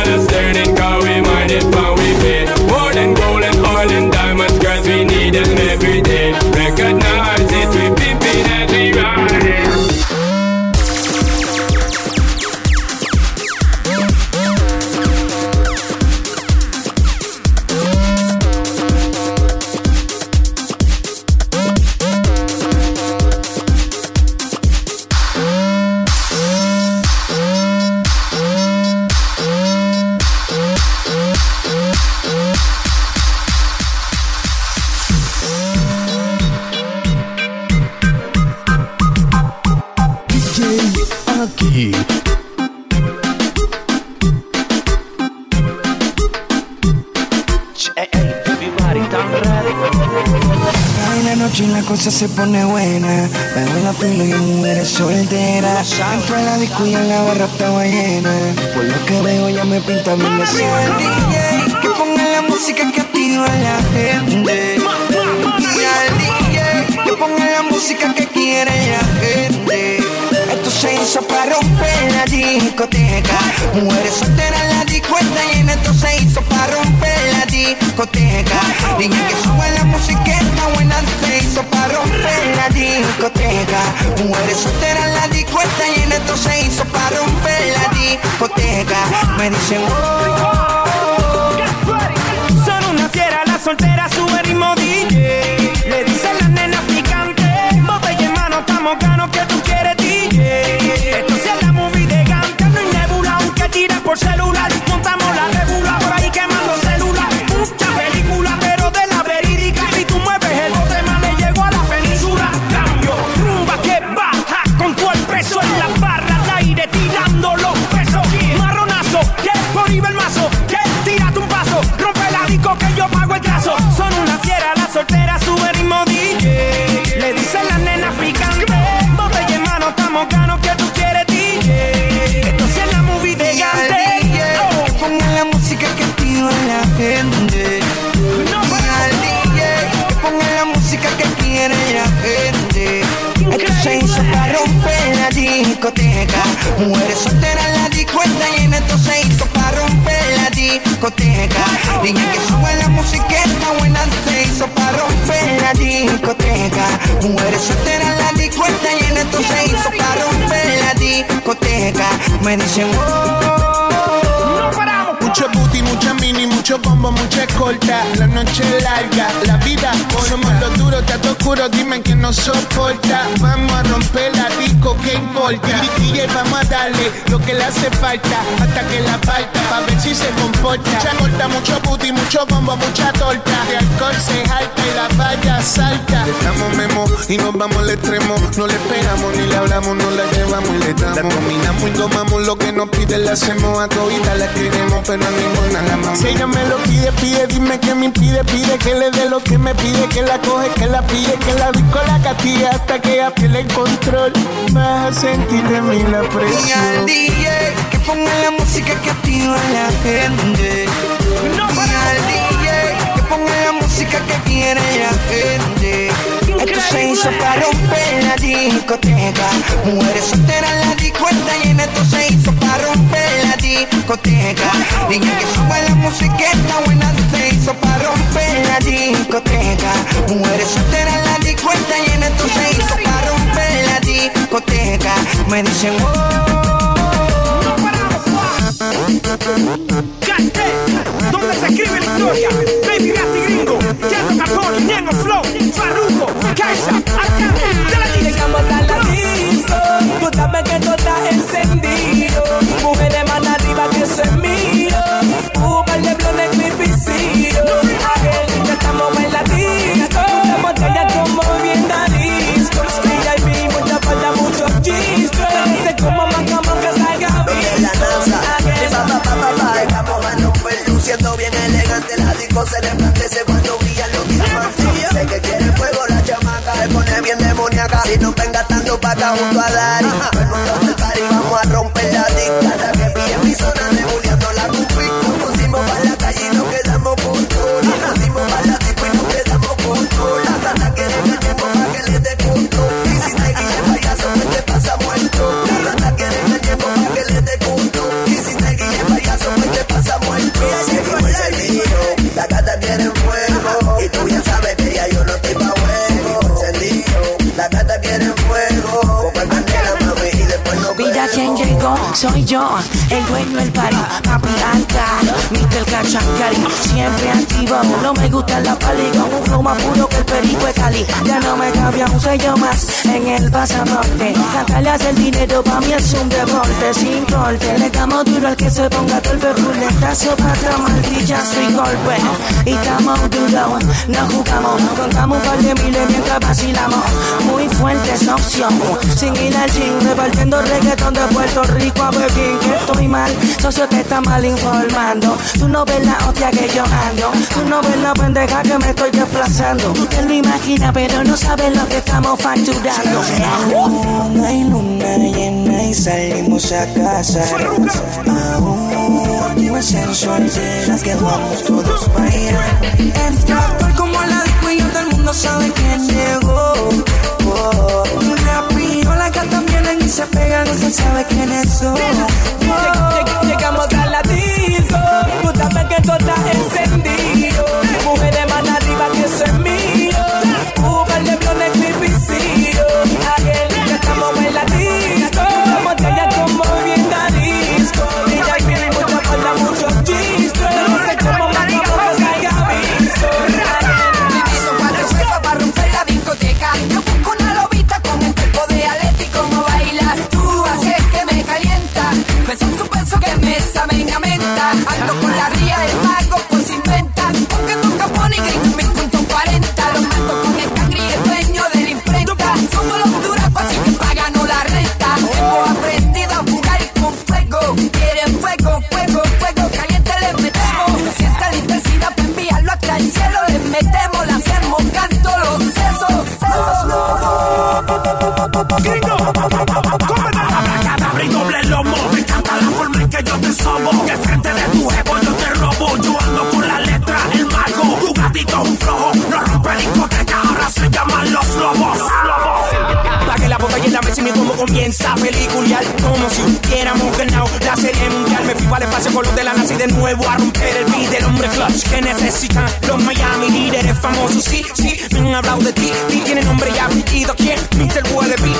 En la discoteca y en esto se hizo para romper la discoteca. Me dicen, oh, mucho bombo, mucha escolta. La noche es larga, la vida somos los duros, te oscuro, dime que no soporta. Vamos a romper la disco, ¿qué importa? DJ, vamos a darle lo que le hace falta hasta que la falta, pa' ver si se comporta. Mucha corta, mucho booty, mucho bombo, mucha torta. De alcohol se jalta y la valla salta. Le memo y nos vamos al extremo. No le esperamos ni le hablamos, no la llevamos y le damos. Dominamos y tomamos lo que nos pide, la hacemos a todita, la queremos, pero a ninguna la amamos. Si ella me lo pide, pide, dime que me impide, pide que le dé lo que me pide, que la coge, que la pide, que la disco la castiga hasta que ella pierde el control. Vas a sentir de mí la Y al presión. DJ que ponga la música que activa a la gente. Y al DJ que ponga la música que quiere la gente. Esto se hizo para romper la discoteca. Mujeres solteras en la discoteca y en esto se hizo para romper la discoteca. DJ que suba la musiqueta buena se hizo para romper la discoteca. Mujeres solteras en la discoteca y en esto se hizo para romper la discoteca. Me dicen, Cante, se escribe la historia. Baby y Gringo, Tiago Capone, Ñengo Flow, Farruko, Kaisa, Arcángel, de la Llegamos a la disco, tú que tú estás encendido. Se resplandece cuando brillan los diamantes. Sé que quiere fuego la chamaca, se pone bien demoníaca. Si no venga tanto para acá junto a Dari, vamos a romper la disca. Hasta que pille mi zona, nebuleando la soy yo, el dueño del party, papi alta, Mr. Cachacari, siempre activo, no me gusta la pali, un flow más puro que el perico Ya no me cambia un sello más en el pasaporte, cantarle hace el dinero pa' mí es un deporte, sin corte, le damos duro al que se ponga todo el ruletazo para atrás, martillazo y golpe, y estamos duro, no jugamos, contamos un par de miles mientras vacilamos, muy fuerte esa opción, sin ir al gym, repartiendo reggaetón de Puerto Rico a Pekín, que estoy mal, socio te está mal informando, tú no ves la hostia que yo ando, tú no ves la pendeja que me estoy desplazando, tú te lo imaginas pero no sabes lo que estamos facturando. Aún hay luna llena y salimos a casa. Aún no ser solteras que vamos todos para allá. Estoy como la disco y todo el mundo sabe quién llegó. Oh, rápido las gatas vienen y se pegan y se sabe quiénes son. Lleg- Llegamos a la disco, tú que todo está encendido. Que me. Ando con la ría del mago mi combo comienza a peliculear Como si hubiéramos ganado la serie mundial Me fui para el espacio con los de la y de nuevo a romper el beat del hombre clutch Que necesitan los Miami líderes famosos. Sí, sí, me han hablado de ti Y tiene nombre y apellido. ¿Quién? Mr. Weatherby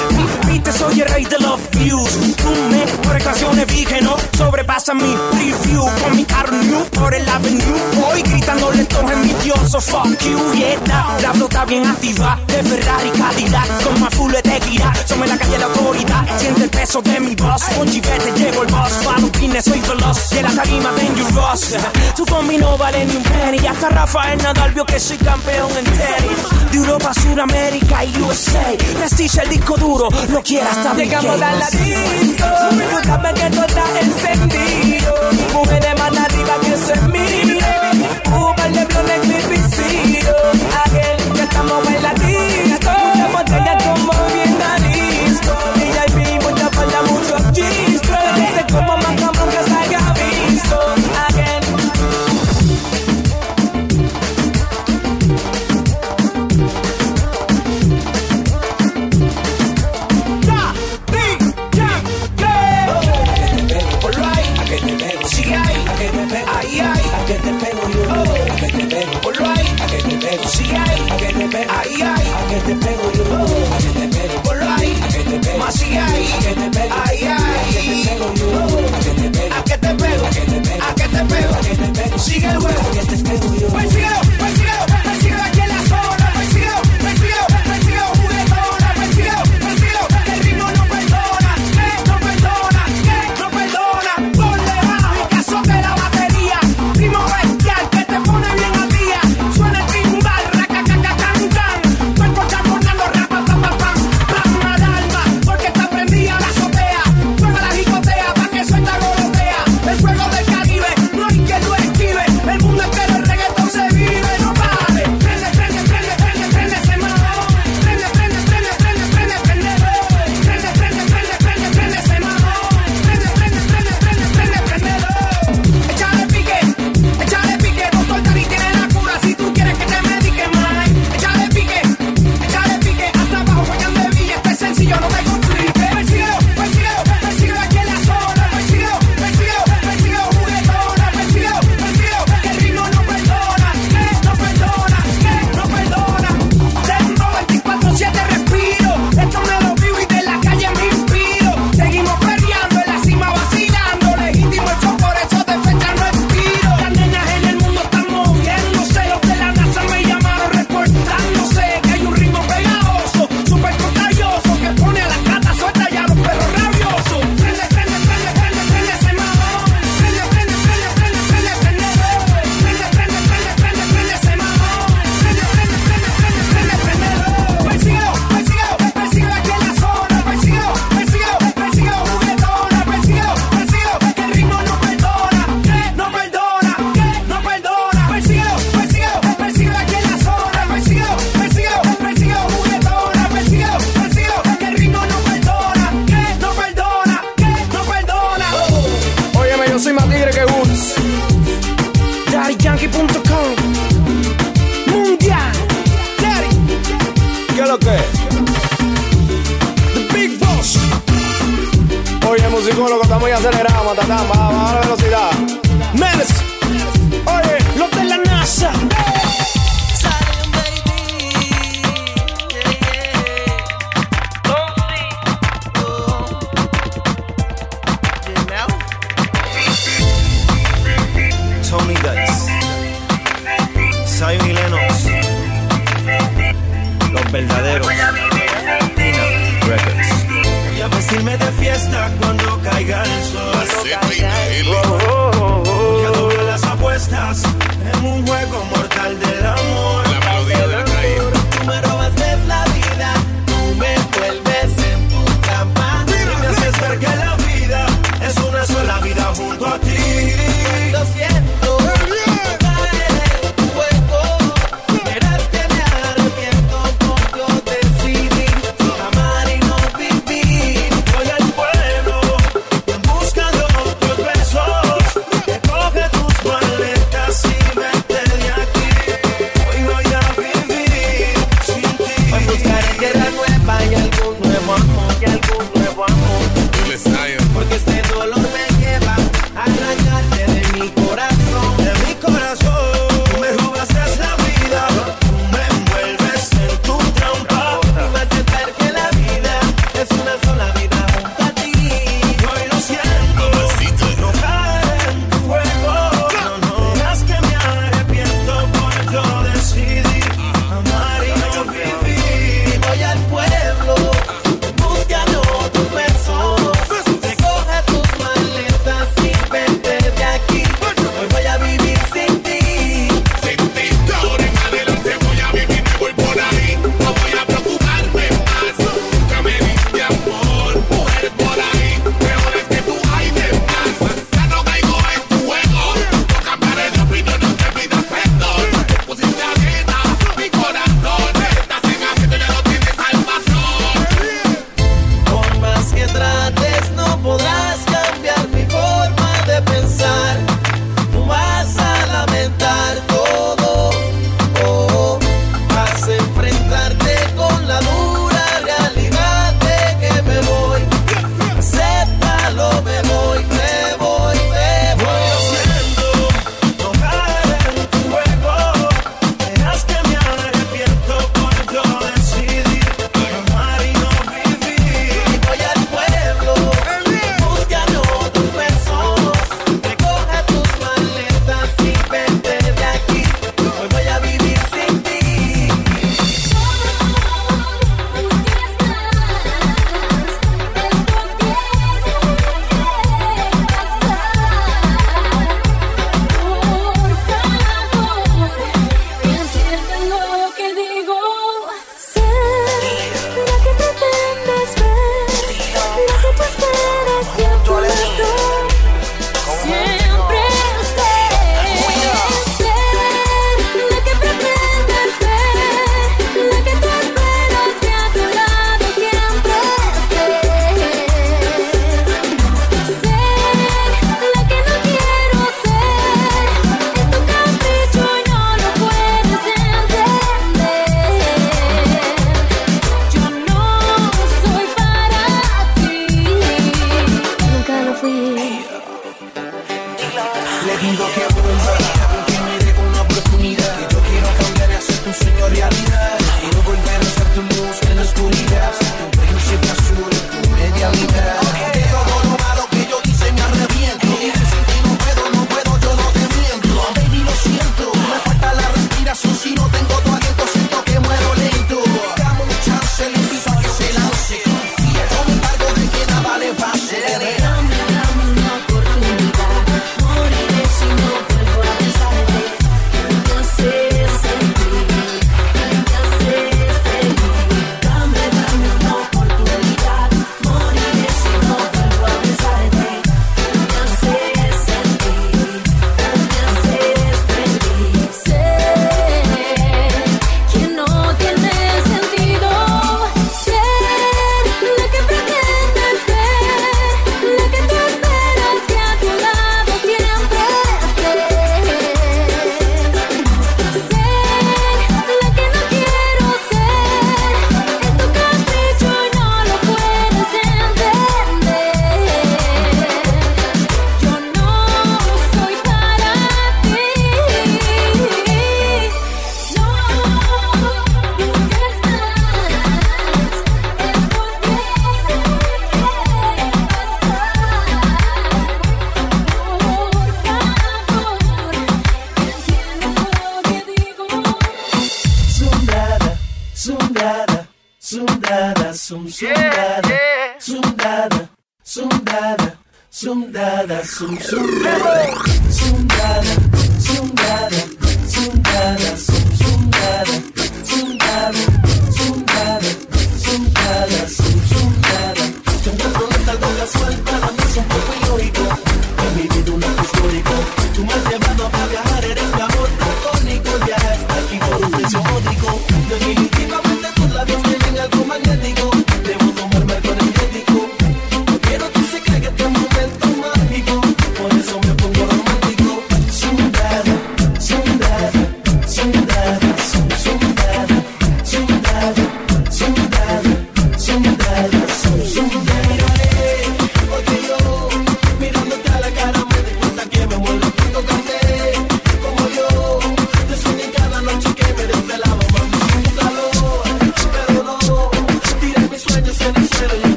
Viste, soy el rey de los views. Tú me por ecuaciones vi que no Sobrepasa mi preview. Con mi carro new por el avenue Voy gritando lento envidioso Fuck you, yeah La flota bien activa De Ferrari Cadillac. Con más full de tequila Somos en la calle la autoridad. Siente el peso de mi voz Con chivete llevo el boss. Un pines soy veloz De la tarima dangerous Tu combi no vale ni un penny. Hasta Rafael Nadal vio que soy campeón en tenis. De Europa, Suramérica y USA Prestige el disco duro No quiera hasta Llegamos a la disco Tú sabes que todo está encendido. Mujeres más arriba que eso es mío. Uber de blonde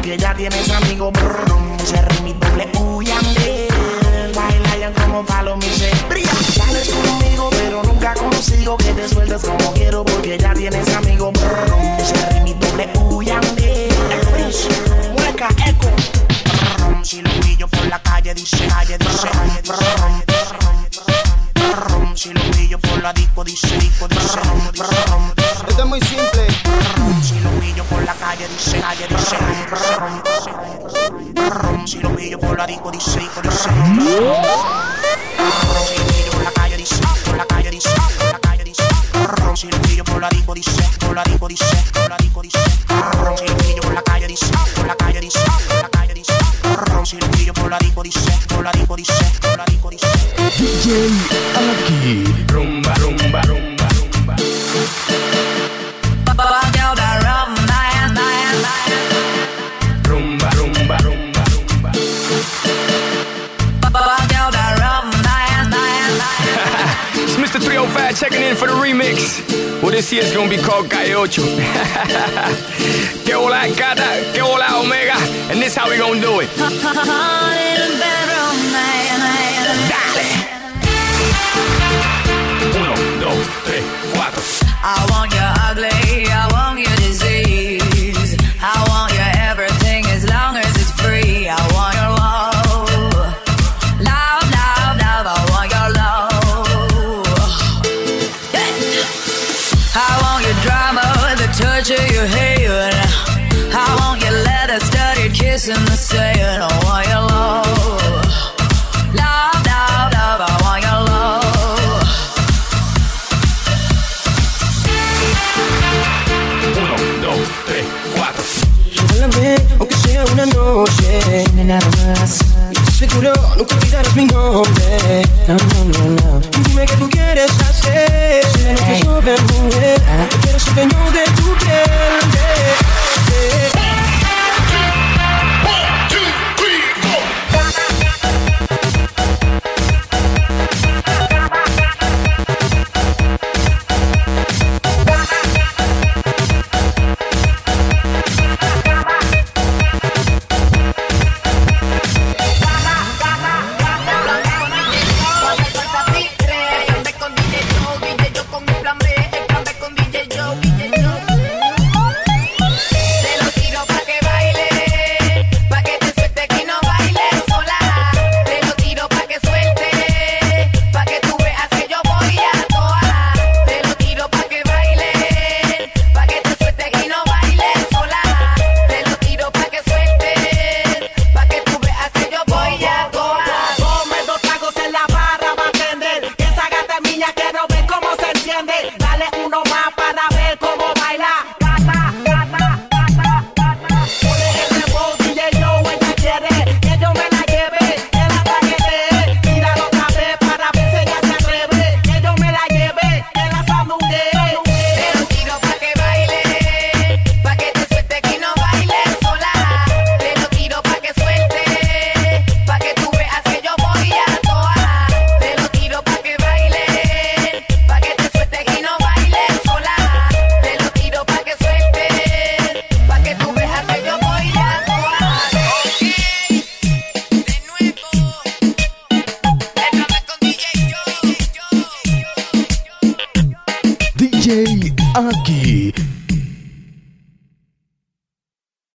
porque ya tienes amigo. Brum, called